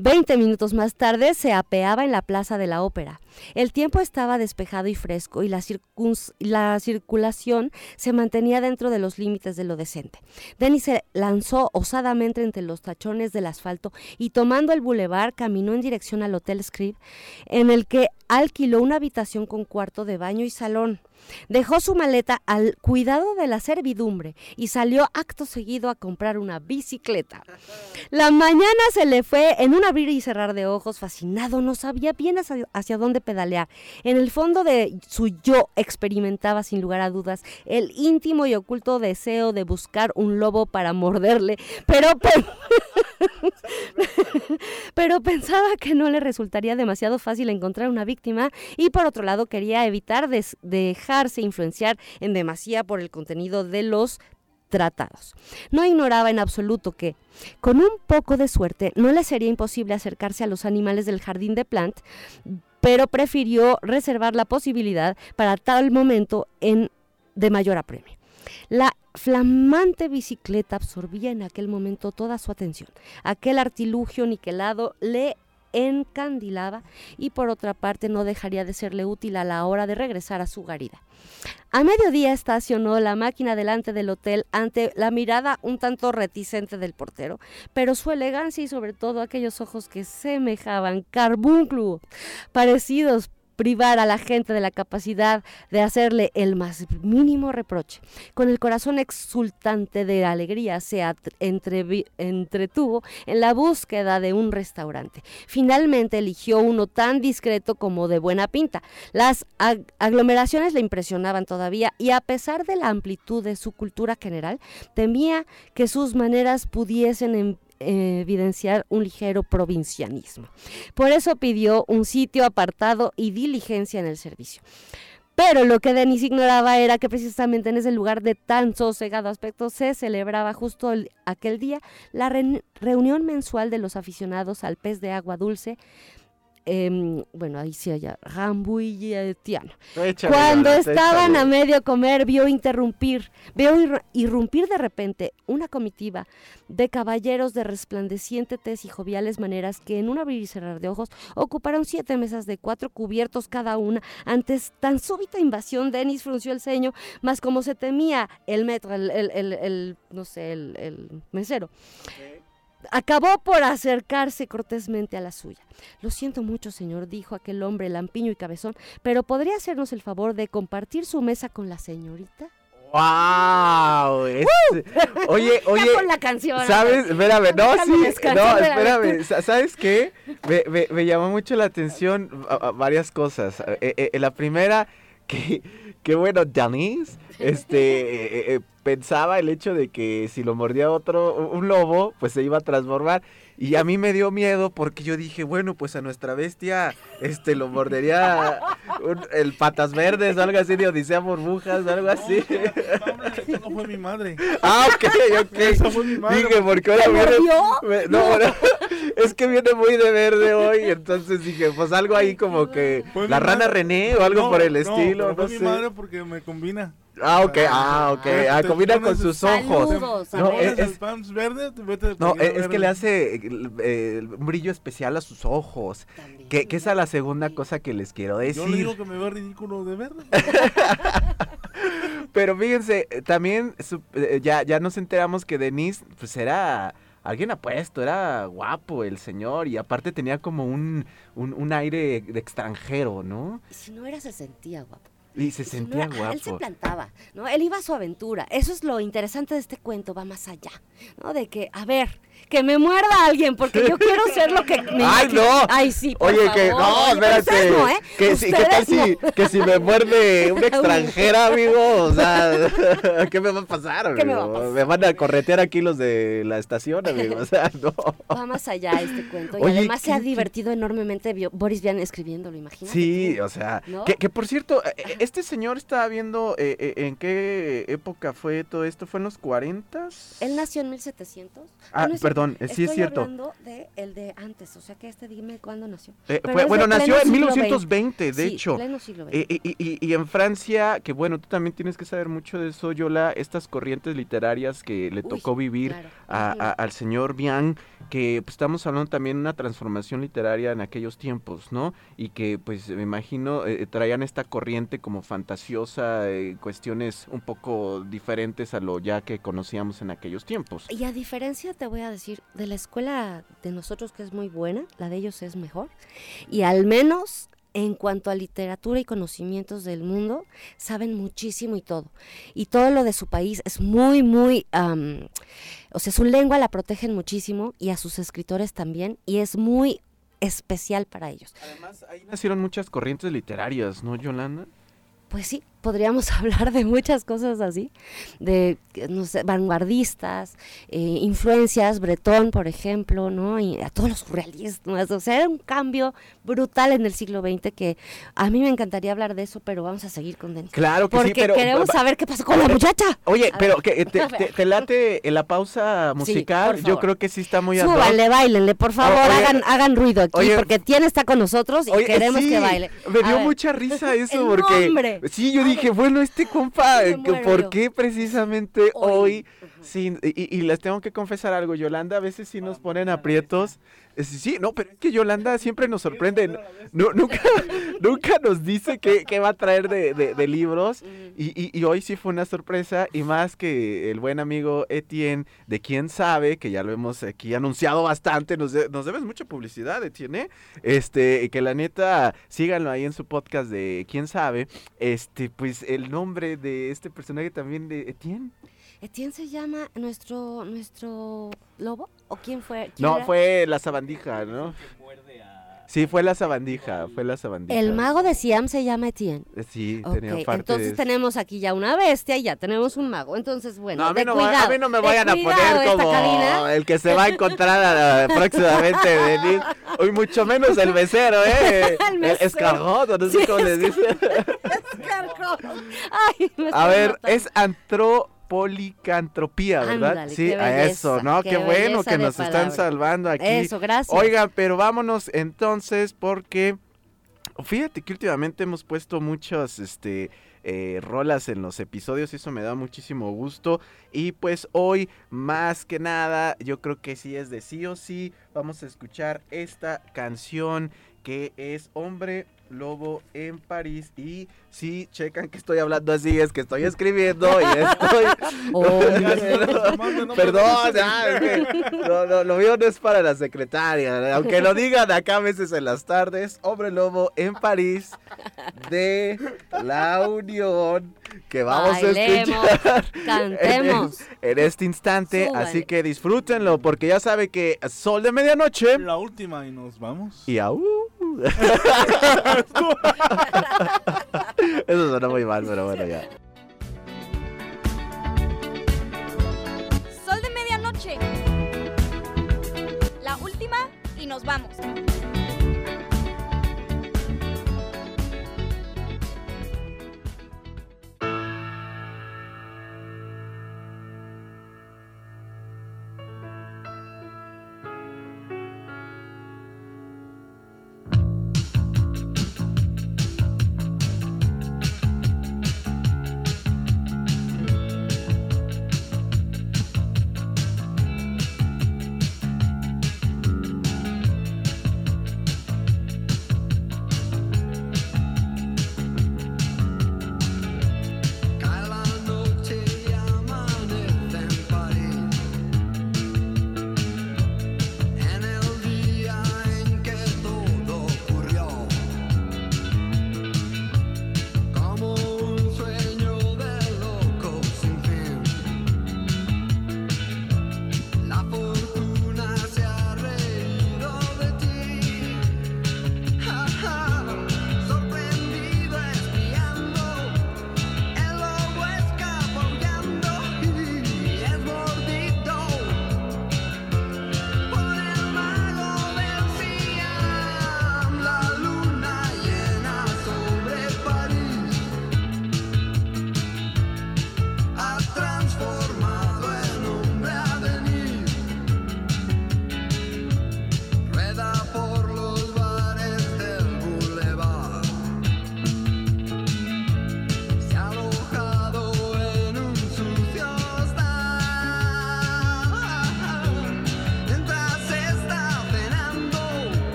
Speaker 5: Veinte minutos más tarde se apeaba en la plaza de la ópera. El tiempo estaba despejado y fresco y la, circulación se mantenía dentro de los límites de lo decente. Denis se lanzó osadamente entre los tachones del asfalto y tomando el bulevar caminó en dirección al Hotel Scribe, en el que alquiló una habitación con cuarto de baño y salón. Dejó su maleta al cuidado de la servidumbre y salió acto seguido a comprar una bicicleta. La mañana se le fue en un abrir y cerrar de ojos, fascinado, no sabía bien hacia, dónde pedalear. En el fondo de su yo experimentaba sin lugar a dudas el íntimo y oculto deseo de buscar un lobo para morderle, pero, pe- pero pensaba que no le resultaría demasiado fácil encontrar una víctima y por otro lado quería evitar des- dejarse influenciar en demasía por el contenido de los tratados. No ignoraba en absoluto que, con un poco de suerte, no le sería imposible acercarse a los animales del jardín de Plant, pero prefirió reservar la posibilidad para tal momento en de mayor apremio. La flamante bicicleta absorbía en aquel momento toda su atención. Aquel artilugio niquelado le encandilaba y por otra parte no dejaría de serle útil a la hora de regresar a su guarida. A mediodía estacionó la máquina delante del hotel ante la mirada un tanto reticente del portero, pero su elegancia y sobre todo aquellos ojos que semejaban carbunclo, parecidos privar a la gente de la capacidad de hacerle el más mínimo reproche. Con el corazón exultante de alegría se entretuvo en la búsqueda de un restaurante. Finalmente eligió uno tan discreto como de buena pinta. Las ag- aglomeraciones le impresionaban todavía y a pesar de la amplitud de su cultura general, temía que sus maneras pudiesen em- evidenciar un ligero provincianismo. Por eso pidió un sitio apartado y diligencia en el servicio. Pero lo que Denis ignoraba era que precisamente en ese lugar de tan sosegado aspecto se celebraba justo el- aquel día la reun- reunión mensual de los aficionados al pez de agua dulce. Em, bueno, ahí sí allá, Rambuilletiano.
Speaker 2: Échale,
Speaker 5: Cuando
Speaker 2: Yolanda,
Speaker 5: estaban
Speaker 2: échale.
Speaker 5: a medio comer, vio interrumpir, vio irru- irrumpir de repente una comitiva de caballeros de resplandeciente tez y joviales maneras que en un abrir y cerrar de ojos ocuparon siete mesas de cuatro cubiertos cada una. Antes tan súbita invasión, Denis frunció el ceño, mas como se temía el metro, el, el- el- el- no sé, el, el mesero, acabó por acercarse cortésmente a la suya. Lo siento mucho, señor, dijo aquel hombre lampiño y cabezón, pero ¿podría hacernos el favor de compartir su mesa con la señorita?
Speaker 2: ¡Wow! Es- Oye, oye.
Speaker 5: ya con la canción.
Speaker 2: ¿Sabes? Espérame, no, sí, no, espérame, ¿sabes qué? Me, me- me llamó mucho la atención a- a varias cosas. Eh, eh, eh, la primera, que, que bueno, Janice, este, eh, pensaba el hecho de que si lo mordía otro, un lobo, pues se iba a transformar. Y a mí me dio miedo porque yo dije, bueno, pues a nuestra bestia, este, lo mordería un- el patas verdes o algo así de Odisea burbujas o algo así.
Speaker 3: No, hombre, no fue mi madre.
Speaker 2: Ah, ok, ok.
Speaker 3: Esa fue mi madre.
Speaker 2: Dije, porque ahora me- no, ahora- es que viene muy de verde hoy. Entonces dije, pues algo ahí como que. La rana
Speaker 3: madre.
Speaker 2: René o algo
Speaker 3: No,
Speaker 2: por el
Speaker 3: no,
Speaker 2: estilo,
Speaker 3: pero
Speaker 2: no, sé.
Speaker 3: mi madre porque me combina.
Speaker 2: Ah, ok, ah, ok. Ah, combina con sus ojos.
Speaker 5: Saludos,
Speaker 2: No, es-
Speaker 3: verde, vete
Speaker 2: No, que le hace un brillo especial a sus ojos. Que, que esa es la segunda cosa que les quiero
Speaker 3: Yo le
Speaker 2: decir.
Speaker 3: digo que me veo ridículo de verde.
Speaker 2: Pero fíjense, eh, también su- eh, ya, ya nos enteramos que Denise, pues era alguien apuesto, era guapo el señor y aparte tenía como un, un, un aire de extranjero, ¿no?
Speaker 5: Y si no era, se sentía guapo.
Speaker 2: Y se
Speaker 5: Si no
Speaker 2: sentía
Speaker 5: era- Él se
Speaker 2: guapo.
Speaker 5: plantaba, ¿no? Él iba a su aventura. Eso es lo interesante de este cuento, va más allá, ¿no? De que, a ver, que me muerda alguien porque yo quiero ser lo que me
Speaker 2: ¡Ay, no!
Speaker 5: Ay, sí, por
Speaker 2: Oye, que no, espérate.
Speaker 5: no, ¿eh?
Speaker 2: que, si- ¿Qué tal si, que si me muerde una extranjera, amigo? O sea, ¿qué me va a pasar, amigo?
Speaker 5: ¿Qué me va a pasar?
Speaker 2: Me van a corretear aquí los de la estación, amigo. O sea, no.
Speaker 5: Va más allá este cuento. Y
Speaker 2: Oye,
Speaker 5: además se ha
Speaker 2: ¿qué- qué-
Speaker 5: divertido enormemente Boris Vian escribiéndolo, imagínate.
Speaker 2: Sí,
Speaker 5: tú.
Speaker 2: o sea,
Speaker 5: ¿No?
Speaker 2: que, que por cierto, eh, eh, este señor estaba viendo eh, eh, en qué época fue todo esto, ¿fue en los 40?
Speaker 5: Él nació en 1700.
Speaker 2: Ah,
Speaker 5: es
Speaker 2: perdón, eh, sí es cierto.
Speaker 5: hablando de el de antes, o sea que este dime cuándo nació.
Speaker 2: Eh, fue- bueno, nació en
Speaker 5: siglo
Speaker 2: 1920, de
Speaker 5: Sí,
Speaker 2: hecho.
Speaker 5: pleno siglo XX.
Speaker 2: Eh, y, y- y en Francia, que bueno, tú también tienes que saber mucho de eso, Yola, estas corrientes literarias que le
Speaker 5: Uy,
Speaker 2: tocó vivir
Speaker 5: claro.
Speaker 2: a- a- al señor Bian, que pues, estamos hablando también de una transformación literaria en aquellos tiempos, ¿no? Y que pues me imagino eh, traían esta corriente como fantasiosa, eh, cuestiones un poco diferentes a lo ya que conocíamos en aquellos tiempos.
Speaker 5: Y a diferencia, te voy a decir, de la escuela de nosotros que es muy buena, la de ellos es mejor. Y al menos en cuanto a literatura y conocimientos del mundo, saben muchísimo y todo. Y todo lo de su país es muy, muy, o sea, su lengua la protegen muchísimo y a sus escritores también, y es muy especial para ellos.
Speaker 2: Además, ahí nacieron muchas corrientes literarias, ¿no, Yolanda?
Speaker 5: Pues sí, podríamos hablar de muchas cosas así, de no sé, vanguardistas, eh, influencias, Bretón, por ejemplo, ¿no? Y a todos los surrealistas, o sea, era un cambio brutal en el siglo XX que a mí me encantaría hablar de eso, pero vamos a seguir con Denis.
Speaker 2: Claro que sí,
Speaker 5: Porque
Speaker 2: pero-
Speaker 5: queremos saber qué pasó con la muchacha.
Speaker 2: Oye,
Speaker 5: A
Speaker 2: pero
Speaker 5: ver.
Speaker 2: que, te,
Speaker 5: A ver.
Speaker 2: te- te late en la pausa musical? Yo creo que sí está muy.
Speaker 5: Súbanle, bailenle, por favor,
Speaker 2: oye,
Speaker 5: hagan, hagan ruido aquí,
Speaker 2: oye,
Speaker 5: porque Tien está con nosotros y
Speaker 2: Oye,
Speaker 5: queremos
Speaker 2: sí,
Speaker 5: que baile.
Speaker 2: Me
Speaker 5: A
Speaker 2: dio
Speaker 5: ver.
Speaker 2: mucha risa eso porque
Speaker 5: nombre.
Speaker 2: sí, yo dije, bueno, este compa, eh, ¿por qué precisamente hoy?
Speaker 5: Hoy.
Speaker 2: sin- y, y- y les tengo que confesar algo, Yolanda, a veces sí nos ponen aprietos. Sí, sí, no, pero es que Yolanda siempre nos sorprende. No, nunca, nunca nos dice qué, qué va a traer de, de- de libros. Y, y- y hoy sí fue una sorpresa. Y más que el buen amigo Etienne, de quién sabe, que ya lo hemos aquí anunciado bastante, nos, de- nos debes mucha publicidad, Etienne. ¿eh? Este, y que la neta, síganlo ahí en su podcast de quién sabe. Este, pues el nombre de este personaje también de Etienne.
Speaker 5: ¿Etienne se llama nuestro, nuestro lobo? ¿O quién fue? ¿Quién
Speaker 2: No,
Speaker 5: era?
Speaker 2: fue la sabandija, ¿no? Sí, fue la sabandija, fue la sabandija.
Speaker 5: El mago de Siam se llama Etienne.
Speaker 2: Sí, tenía parte
Speaker 5: entonces
Speaker 2: de...
Speaker 5: tenemos aquí ya una bestia y ya tenemos un mago. Entonces, bueno,
Speaker 2: No, a mí
Speaker 5: de
Speaker 2: no, va-
Speaker 5: cuidado,
Speaker 2: a mí no me
Speaker 5: de
Speaker 2: vayan a poner como el que se va a encontrar a- a- próximamente Denise. Hoy mucho menos el becero, ¿eh?
Speaker 5: El
Speaker 2: el
Speaker 5: mesero.
Speaker 2: escargot, no sé
Speaker 5: Sí,
Speaker 2: cómo le dice.
Speaker 5: Ay, me
Speaker 2: A ver,
Speaker 5: matando.
Speaker 2: es antropolicantropía, ¿verdad?
Speaker 5: Ándale,
Speaker 2: sí, a eso, ¿no?
Speaker 5: qué
Speaker 2: Qué, bueno que nos están salvando aquí.
Speaker 5: Eso, gracias.
Speaker 2: Oigan, pero vámonos entonces porque fíjate que últimamente hemos puesto muchas este eh, rolas en los episodios y eso me da muchísimo gusto y pues hoy más que nada yo creo que sí es de sí o sí vamos a escuchar esta canción que es Hombre Lobo en París y si checan que estoy hablando así es que estoy escribiendo y estoy
Speaker 5: Oh,
Speaker 2: Perdón, ya, es que no, no, lo mío no es para la secretaria. Aunque lo digan acá a veces en las tardes, Hombre Lobo en París de la Unión, que vamos
Speaker 5: Bailemos,
Speaker 2: a escuchar
Speaker 5: cantemos.
Speaker 2: en, en este instante.
Speaker 5: Súbale.
Speaker 2: Así que disfrútenlo, porque ya sabe que Sol de Medianoche
Speaker 3: La última y nos vamos.
Speaker 2: y aú. Eso suena muy mal, pero bueno, ya.
Speaker 1: Sol de medianoche. La última y nos vamos.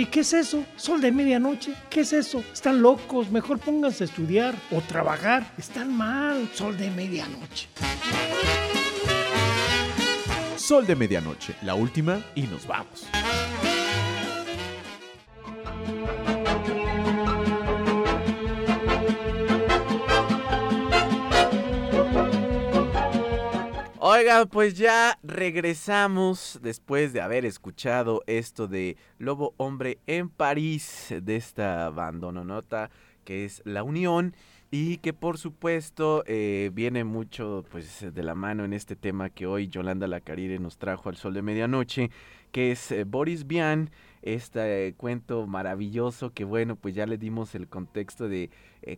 Speaker 6: Oye, ¿qué es eso? Sol de medianoche. ¿Qué es eso? Están locos. Mejor pónganse a estudiar o trabajar. Están mal. Sol de medianoche.
Speaker 7: Sol de medianoche, la última y nos vamos.
Speaker 2: Pues ya regresamos después de haber escuchado esto de Lobo Hombre en París, de esta bandononota que es La Unión y que por supuesto eh, viene mucho pues de la mano en este tema que hoy Yolanda Lacarire nos trajo al sol de medianoche, que es eh, Boris Vian, este eh, cuento maravilloso que bueno pues ya le dimos el contexto de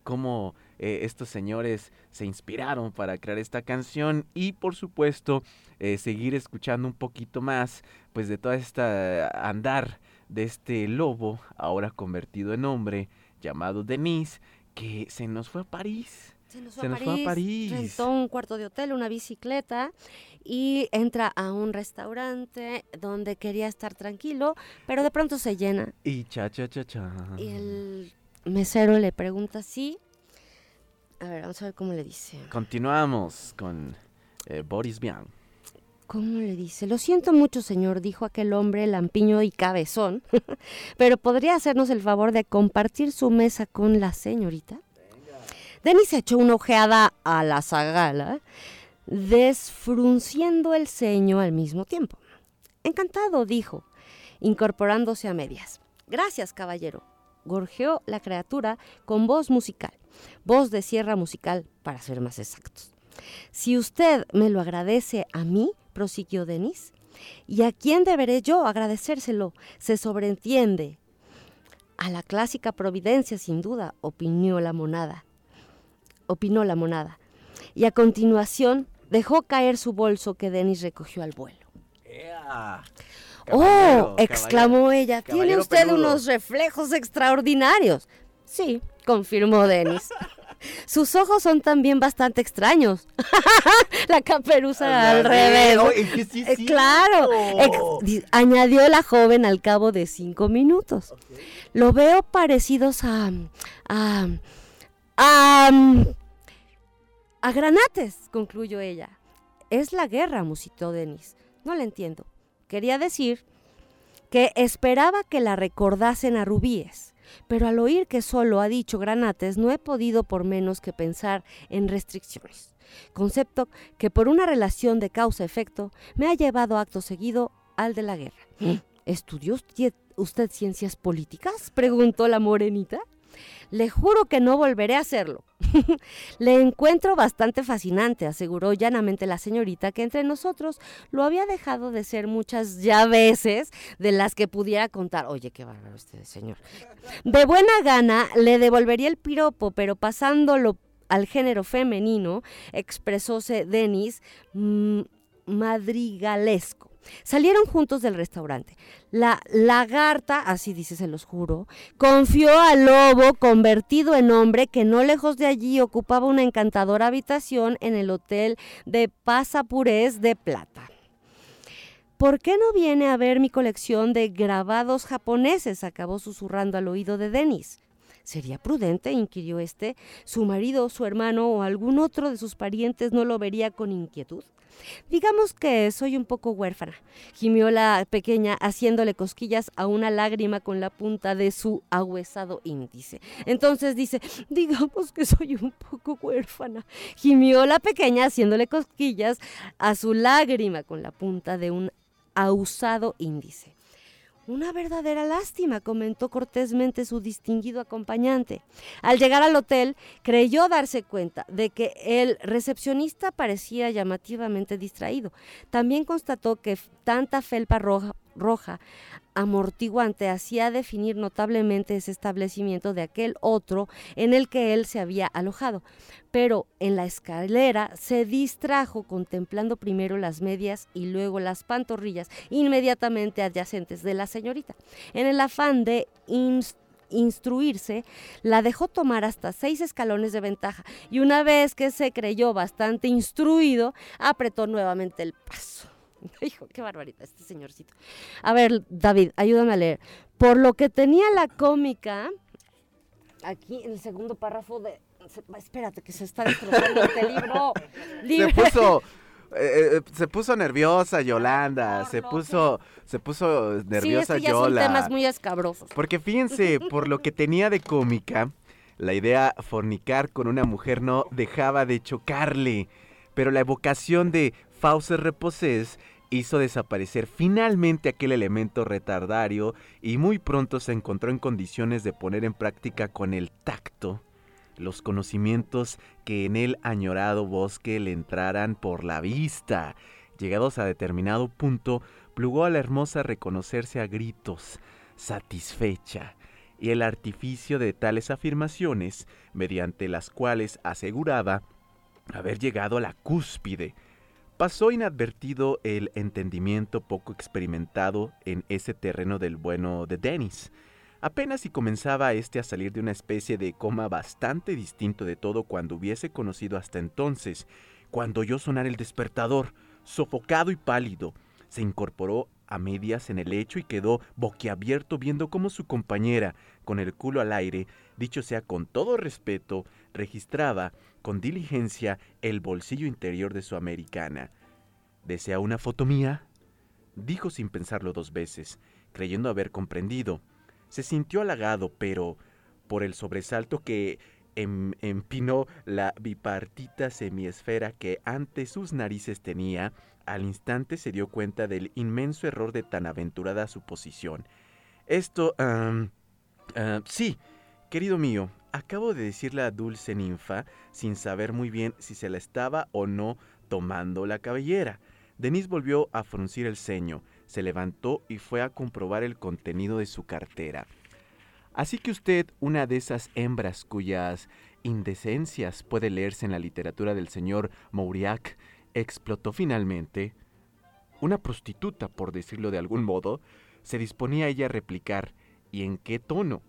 Speaker 2: cómo eh, estos señores se inspiraron para crear esta canción y por supuesto eh, seguir escuchando un poquito más pues de toda esta andar de este lobo ahora convertido en hombre llamado Denise que se nos fue a París.
Speaker 5: Se nos,
Speaker 2: Se nos fue a París.
Speaker 5: Rentó un cuarto de hotel, una bicicleta y entra a un restaurante donde quería estar tranquilo, pero de pronto se llena
Speaker 2: Y cha cha cha cha.
Speaker 5: y el mesero le pregunta si... A ver, vamos a ver cómo le dice.
Speaker 2: Continuamos con eh, Boris Vian.
Speaker 5: ¿Cómo le dice? Lo siento mucho, señor, dijo aquel hombre lampiño y cabezón, pero ¿podría hacernos el favor de compartir su mesa con la señorita? Denis echó una ojeada a la zagala, desfrunciendo el ceño al mismo tiempo. Encantado, dijo, incorporándose a medias. Gracias, caballero, gorjeó la criatura con voz musical, voz de sierra musical, para ser más exactos. Si usted me lo agradece a mí, prosiguió Denis, ¿y a quién deberé yo agradecérselo? Se sobreentiende. A la clásica providencia, sin duda, opinó la monada. Opinó la monada. Y a continuación dejó caer su bolso que Denis recogió al vuelo. ¡Oh!
Speaker 2: Caballero,
Speaker 5: exclamó ella. Tiene usted
Speaker 2: peludo".
Speaker 5: unos reflejos extraordinarios. Sí, confirmó Denis. Sus ojos son también bastante extraños. la caperuza al revés. Eh, claro, ex- añadió la joven al cabo de cinco minutos. Lo veo parecidos a, a, a, a granates, concluyó ella. Es la guerra, musitó Denis. No la entiendo. Quería decir que esperaba que la recordasen a rubíes, pero al oír que solo ha dicho granates no he podido por menos que pensar en restricciones. Concepto que por una relación de causa-efecto me ha llevado acto seguido al de la guerra. ¿Estudió usted, usted ciencias políticas? preguntó la morenita. Le juro que no volveré a hacerlo. Le encuentro bastante fascinante, aseguró llanamente la señorita, que entre nosotros lo había dejado de ser muchas ya veces de las que pudiera contar. Oye, qué bárbaro usted, señor. De buena gana le devolvería el piropo, pero pasándolo al género femenino, expresóse Denis mm, madrigalesco. Salieron juntos del restaurante. La lagarta, así dice, se los juro, confió al lobo convertido en hombre que no lejos de allí ocupaba una encantadora habitación en el hotel de Pasapurés de Plata. ¿Por qué no viene a ver mi colección de grabados japoneses? acabó susurrando al oído de Denis. ¿Sería prudente? inquirió este. ¿Su marido, su hermano o algún otro de sus parientes no lo vería con inquietud? Digamos que soy un poco huérfana, gimió la pequeña haciéndole cosquillas a una lágrima con la punta de su ahuesado índice. Entonces dice, digamos que soy un poco huérfana, gimió la pequeña haciéndole cosquillas a su lágrima con la punta de un ahusado índice. Una verdadera lástima, comentó cortésmente su distinguido acompañante. Al llegar al hotel, creyó darse cuenta de que el recepcionista parecía llamativamente distraído. También constató que tanta felpa roja, roja amortiguante hacía definir notablemente ese establecimiento de aquel otro en el que él se había alojado. Pero en la escalera se distrajo contemplando primero las medias y luego las pantorrillas inmediatamente adyacentes de la señorita. En el afán de ins- instruirse, la dejó tomar hasta seis escalones de ventaja y una vez que se creyó bastante instruido, apretó nuevamente el paso. Hijo, qué barbaridad este señorcito. A ver, David, ayúdame a leer. Por lo que tenía la cómica, aquí en el segundo párrafo de... se- Espérate, que se está destrozando este libro.
Speaker 2: Se
Speaker 5: Libre-
Speaker 2: puso, eh, eh, se puso nerviosa Yolanda, se puso, se puso
Speaker 5: Sí, es
Speaker 2: nerviosa
Speaker 5: que ya son
Speaker 2: Yola.
Speaker 5: temas muy escabrosos.
Speaker 2: Porque fíjense, por lo que tenía de cómica, la idea fornicar con una mujer no dejaba de chocarle. Pero la evocación de Fauces Reposés hizo desaparecer finalmente aquel elemento retardario y muy pronto se encontró en condiciones de poner en práctica con el tacto los conocimientos que en el añorado bosque le entraran por la vista. Llegados a determinado punto, plugó a la hermosa reconocerse a gritos, satisfecha, y el artificio de tales afirmaciones, mediante las cuales aseguraba haber llegado a la cúspide, pasó inadvertido el entendimiento poco experimentado en ese terreno del bueno de Dennis. Apenas si comenzaba este a salir de una especie de coma bastante distinto de todo cuando hubiese conocido hasta entonces, cuando oyó sonar el despertador, sofocado y pálido, se incorporó a medias en el lecho y quedó boquiabierto viendo cómo su compañera, con el culo al aire, dicho sea con todo respeto, registraba con diligencia el bolsillo interior de su americana. ¿Desea una foto mía? Dijo sin pensarlo dos veces, creyendo haber comprendido. Se sintió halagado, pero por el sobresalto que em- empinó la bipartita semiesfera que ante sus narices tenía, al instante se dio cuenta del inmenso error de tan aventurada suposición. Esto, ah, sí, querido mío, acabo de decir la dulce ninfa sin saber muy bien si se la estaba o no tomando la cabellera. Denise volvió a fruncir el ceño, se levantó y fue a comprobar el contenido de su cartera. Así que usted, una de esas hembras cuyas indecencias puede leerse en la literatura del señor Mauriac, explotó finalmente. Una prostituta, por decirlo de algún modo, se disponía ella a replicar, ¿y en qué tono?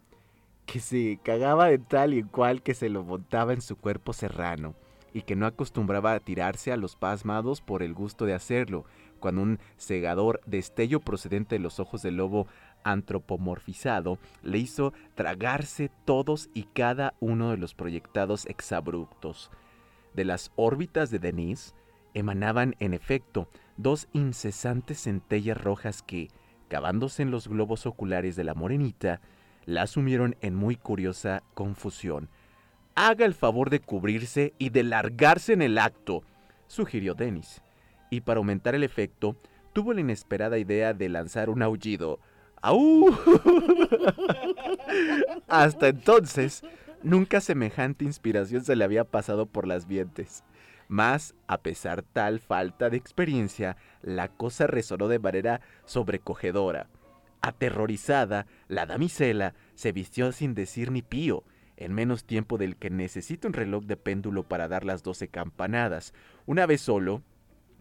Speaker 2: Que se cagaba de tal y cual que se lo montaba en su cuerpo serrano, y que no acostumbraba a tirarse a los pasmados por el gusto de hacerlo, cuando un cegador destello procedente de los ojos del lobo antropomorfizado le hizo tragarse todos y cada uno de los proyectados exabruptos. De las órbitas de Denise emanaban, en efecto, dos incesantes centellas rojas que, cavándose en los globos oculares de la morenita, la sumieron en muy curiosa confusión. Haga el favor de cubrirse y de largarse en el acto, sugirió Dennis. Y para aumentar el efecto, tuvo la inesperada idea de lanzar un aullido. ¡Au! Hasta entonces, nunca semejante inspiración se le había pasado por las mientes. Mas, a pesar tal falta de experiencia, la cosa resonó de manera sobrecogedora. Aterrorizada, la damisela se vistió sin decir ni pío, en menos tiempo del que necesita un reloj de péndulo para dar las doce campanadas. Una vez solo,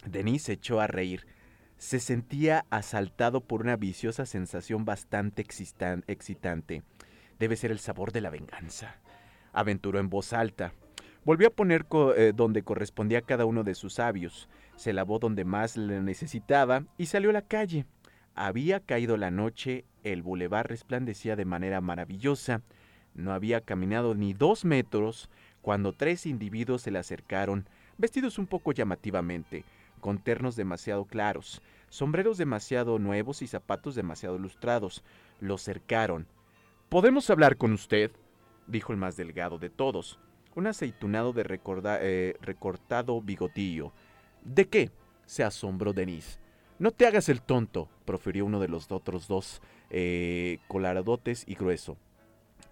Speaker 2: Denis se echó a reír. Se sentía asaltado por una viciosa sensación bastante excitante. Debe ser el sabor de la venganza. Aventuró en voz alta. Volvió a poner eh, donde correspondía cada uno de sus sabios. Se lavó donde más le necesitaba y salió a la calle. Había caído la noche, el bulevar resplandecía de manera maravillosa. No había caminado ni dos metros cuando tres individuos se le acercaron, vestidos un poco llamativamente, con ternos demasiado claros, sombreros demasiado nuevos y zapatos demasiado lustrados. Lo cercaron. ¿Podemos hablar con usted? dijo el más delgado de todos, un aceitunado de recorda- eh, recortado bigotillo. ¿De qué? se asombró Denis. No te hagas el tonto, profirió uno de los otros dos, eh, colaradotes y grueso.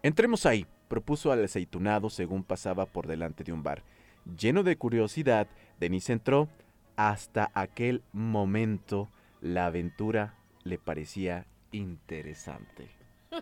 Speaker 2: Entremos ahí, propuso al aceitunado según pasaba por delante de un bar. Lleno de curiosidad, Denis entró. Hasta aquel momento, la aventura le parecía interesante.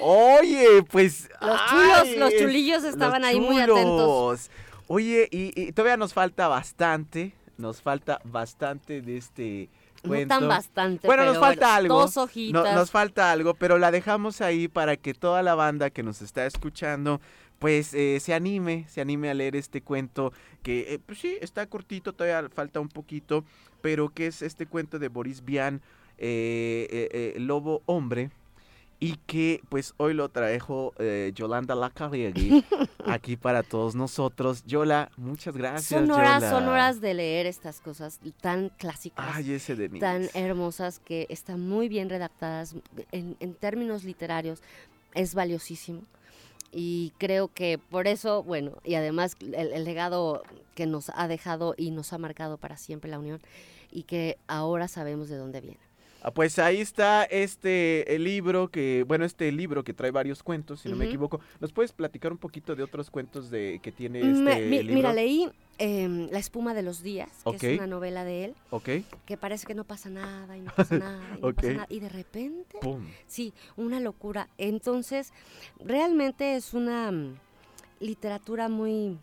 Speaker 2: Oye, pues.
Speaker 5: Los chulos,
Speaker 2: ay,
Speaker 5: los
Speaker 2: es-
Speaker 5: chulillos
Speaker 2: los
Speaker 5: estaban ahí muy atentos.
Speaker 2: Oye, y, y todavía nos falta bastante. Nos falta bastante de este
Speaker 5: No
Speaker 2: cuento.
Speaker 5: tan bastante.
Speaker 2: Bueno, nos falta algo.
Speaker 5: Dos
Speaker 2: No-
Speaker 5: hojitas.
Speaker 2: nos falta algo, pero la dejamos ahí para que toda la banda que nos está escuchando, pues eh, se anime, se anime a leer este cuento que, eh, pues sí, está cortito, todavía falta un poquito, pero que es este cuento de Boris Vian, eh, eh, Lobo Hombre. Y que pues hoy lo trajo eh, Yolanda Lacarriegui aquí para todos nosotros. Yola, muchas gracias.
Speaker 5: Son horas,
Speaker 2: Yola.
Speaker 5: son horas de leer estas cosas tan clásicas.
Speaker 2: Ay, ese de
Speaker 5: tan hermosas que están muy bien redactadas en, en términos literarios es valiosísimo y creo que por eso bueno y además el, el legado que nos ha dejado y nos ha marcado para siempre la unión y que ahora sabemos de dónde viene
Speaker 2: Ah, Pues ahí está este el libro que, bueno, este libro que trae varios cuentos, si no me equivoco. ¿Nos puedes platicar un poquito de otros cuentos de que tiene este
Speaker 5: Me- mi-
Speaker 2: libro?
Speaker 5: mira leí em, La espuma de los días que es una novela de él
Speaker 2: Ok,
Speaker 5: que parece que no pasa nada y no pasa nada y no
Speaker 2: Ok.
Speaker 5: pasa nada y de repente
Speaker 2: pum.
Speaker 5: Sí, una locura. Entonces, realmente es una mm, literatura muy,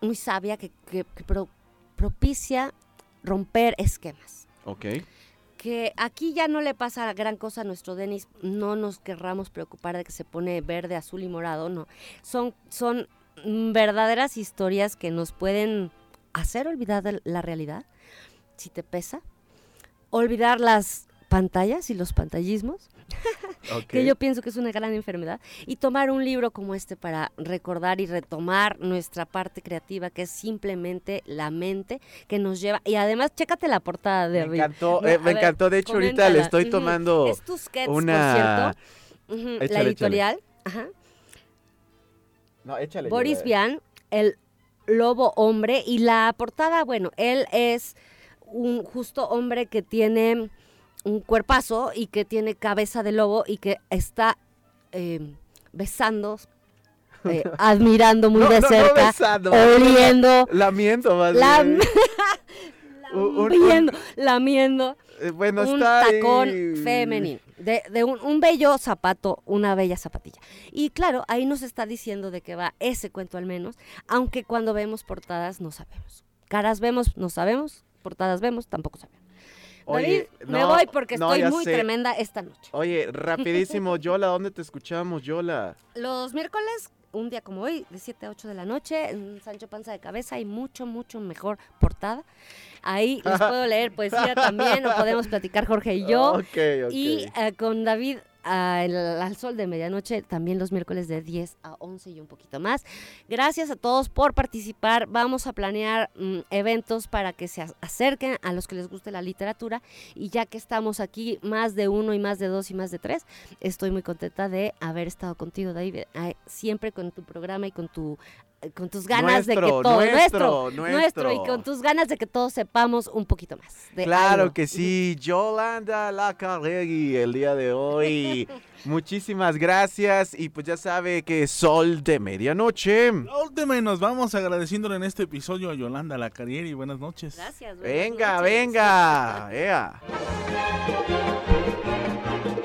Speaker 5: muy sabia que, que- que pro- propicia romper esquemas.
Speaker 2: Ok,
Speaker 5: Que aquí ya no le pasa gran cosa a nuestro Denis, no nos querramos preocupar de que se pone verde, azul y morado, no. Son, son verdaderas historias que nos pueden hacer olvidar la realidad, si te pesa, olvidar las pantallas y los pantallismos, que yo pienso que es una gran enfermedad, y tomar un libro como este para recordar y retomar nuestra parte creativa, que es simplemente la mente que nos lleva. Y además, chécate la portada de
Speaker 2: Me encantó,
Speaker 5: No,
Speaker 2: eh, me
Speaker 5: ver,
Speaker 2: encantó. De hecho, ahorita le estoy tomando
Speaker 5: Es Tusquets,
Speaker 2: una...
Speaker 5: por cierto.
Speaker 2: Échale,
Speaker 5: la editorial. Ajá.
Speaker 2: No, échale.
Speaker 5: Boris. Vian, el lobo hombre. Y la portada, bueno, él es un justo hombre que tiene un cuerpazo y que tiene cabeza de lobo y que está eh, besando, eh, admirando muy
Speaker 2: No,
Speaker 5: de
Speaker 2: no, no
Speaker 5: cerca,
Speaker 2: besando,
Speaker 5: oliendo,
Speaker 2: Lamiento más bien. Un-
Speaker 5: lamiendo, lamiendo
Speaker 2: Eh, bueno,
Speaker 5: un
Speaker 2: está ahí.
Speaker 5: tacón femenino, de, de un, un bello zapato, una bella zapatilla. Y claro, ahí nos está diciendo de qué va ese cuento al menos, aunque cuando vemos portadas no sabemos. Caras vemos, no sabemos, portadas vemos, tampoco sabemos.
Speaker 2: Oye,
Speaker 5: David, me voy porque
Speaker 2: no,
Speaker 5: estoy muy
Speaker 2: sé.
Speaker 5: tremenda esta noche.
Speaker 2: Oye, rapidísimo, Yola, ¿dónde te escuchamos, Yola?
Speaker 5: Los miércoles, un día como hoy, de 7 a 8 de la noche, en Sancho Panza de Cabeza hay mucho, mucho mejor portada. Ahí les puedo leer poesía también, o podemos platicar Jorge y yo.
Speaker 2: Ok, ok.
Speaker 5: Y eh, con David el- al sol de medianoche, también los miércoles de 10 a 11 y un poquito más. Gracias a todos por participar. Vamos a planear mm, eventos para que se acerquen a los que les guste la literatura. Y ya que estamos aquí, más de uno y más de dos y más de tres, estoy muy contenta de haber estado contigo, David. Siempre con tu programa y con tu eh, con tus ganas de que todo
Speaker 2: nuestro,
Speaker 5: nuestro y con tus ganas de que todos sepamos un poquito más de
Speaker 2: Claro
Speaker 5: algo.
Speaker 2: que sí, Yolanda Lacarregui el día de hoy. Muchísimas gracias y pues ya sabe que Sol de Medianoche.
Speaker 3: Última y nos vamos agradeciéndole en este episodio a Yolanda Lacarrieri. Buenas noches.
Speaker 5: Gracias. buenas
Speaker 2: Venga,
Speaker 5: noches.
Speaker 2: venga. ea.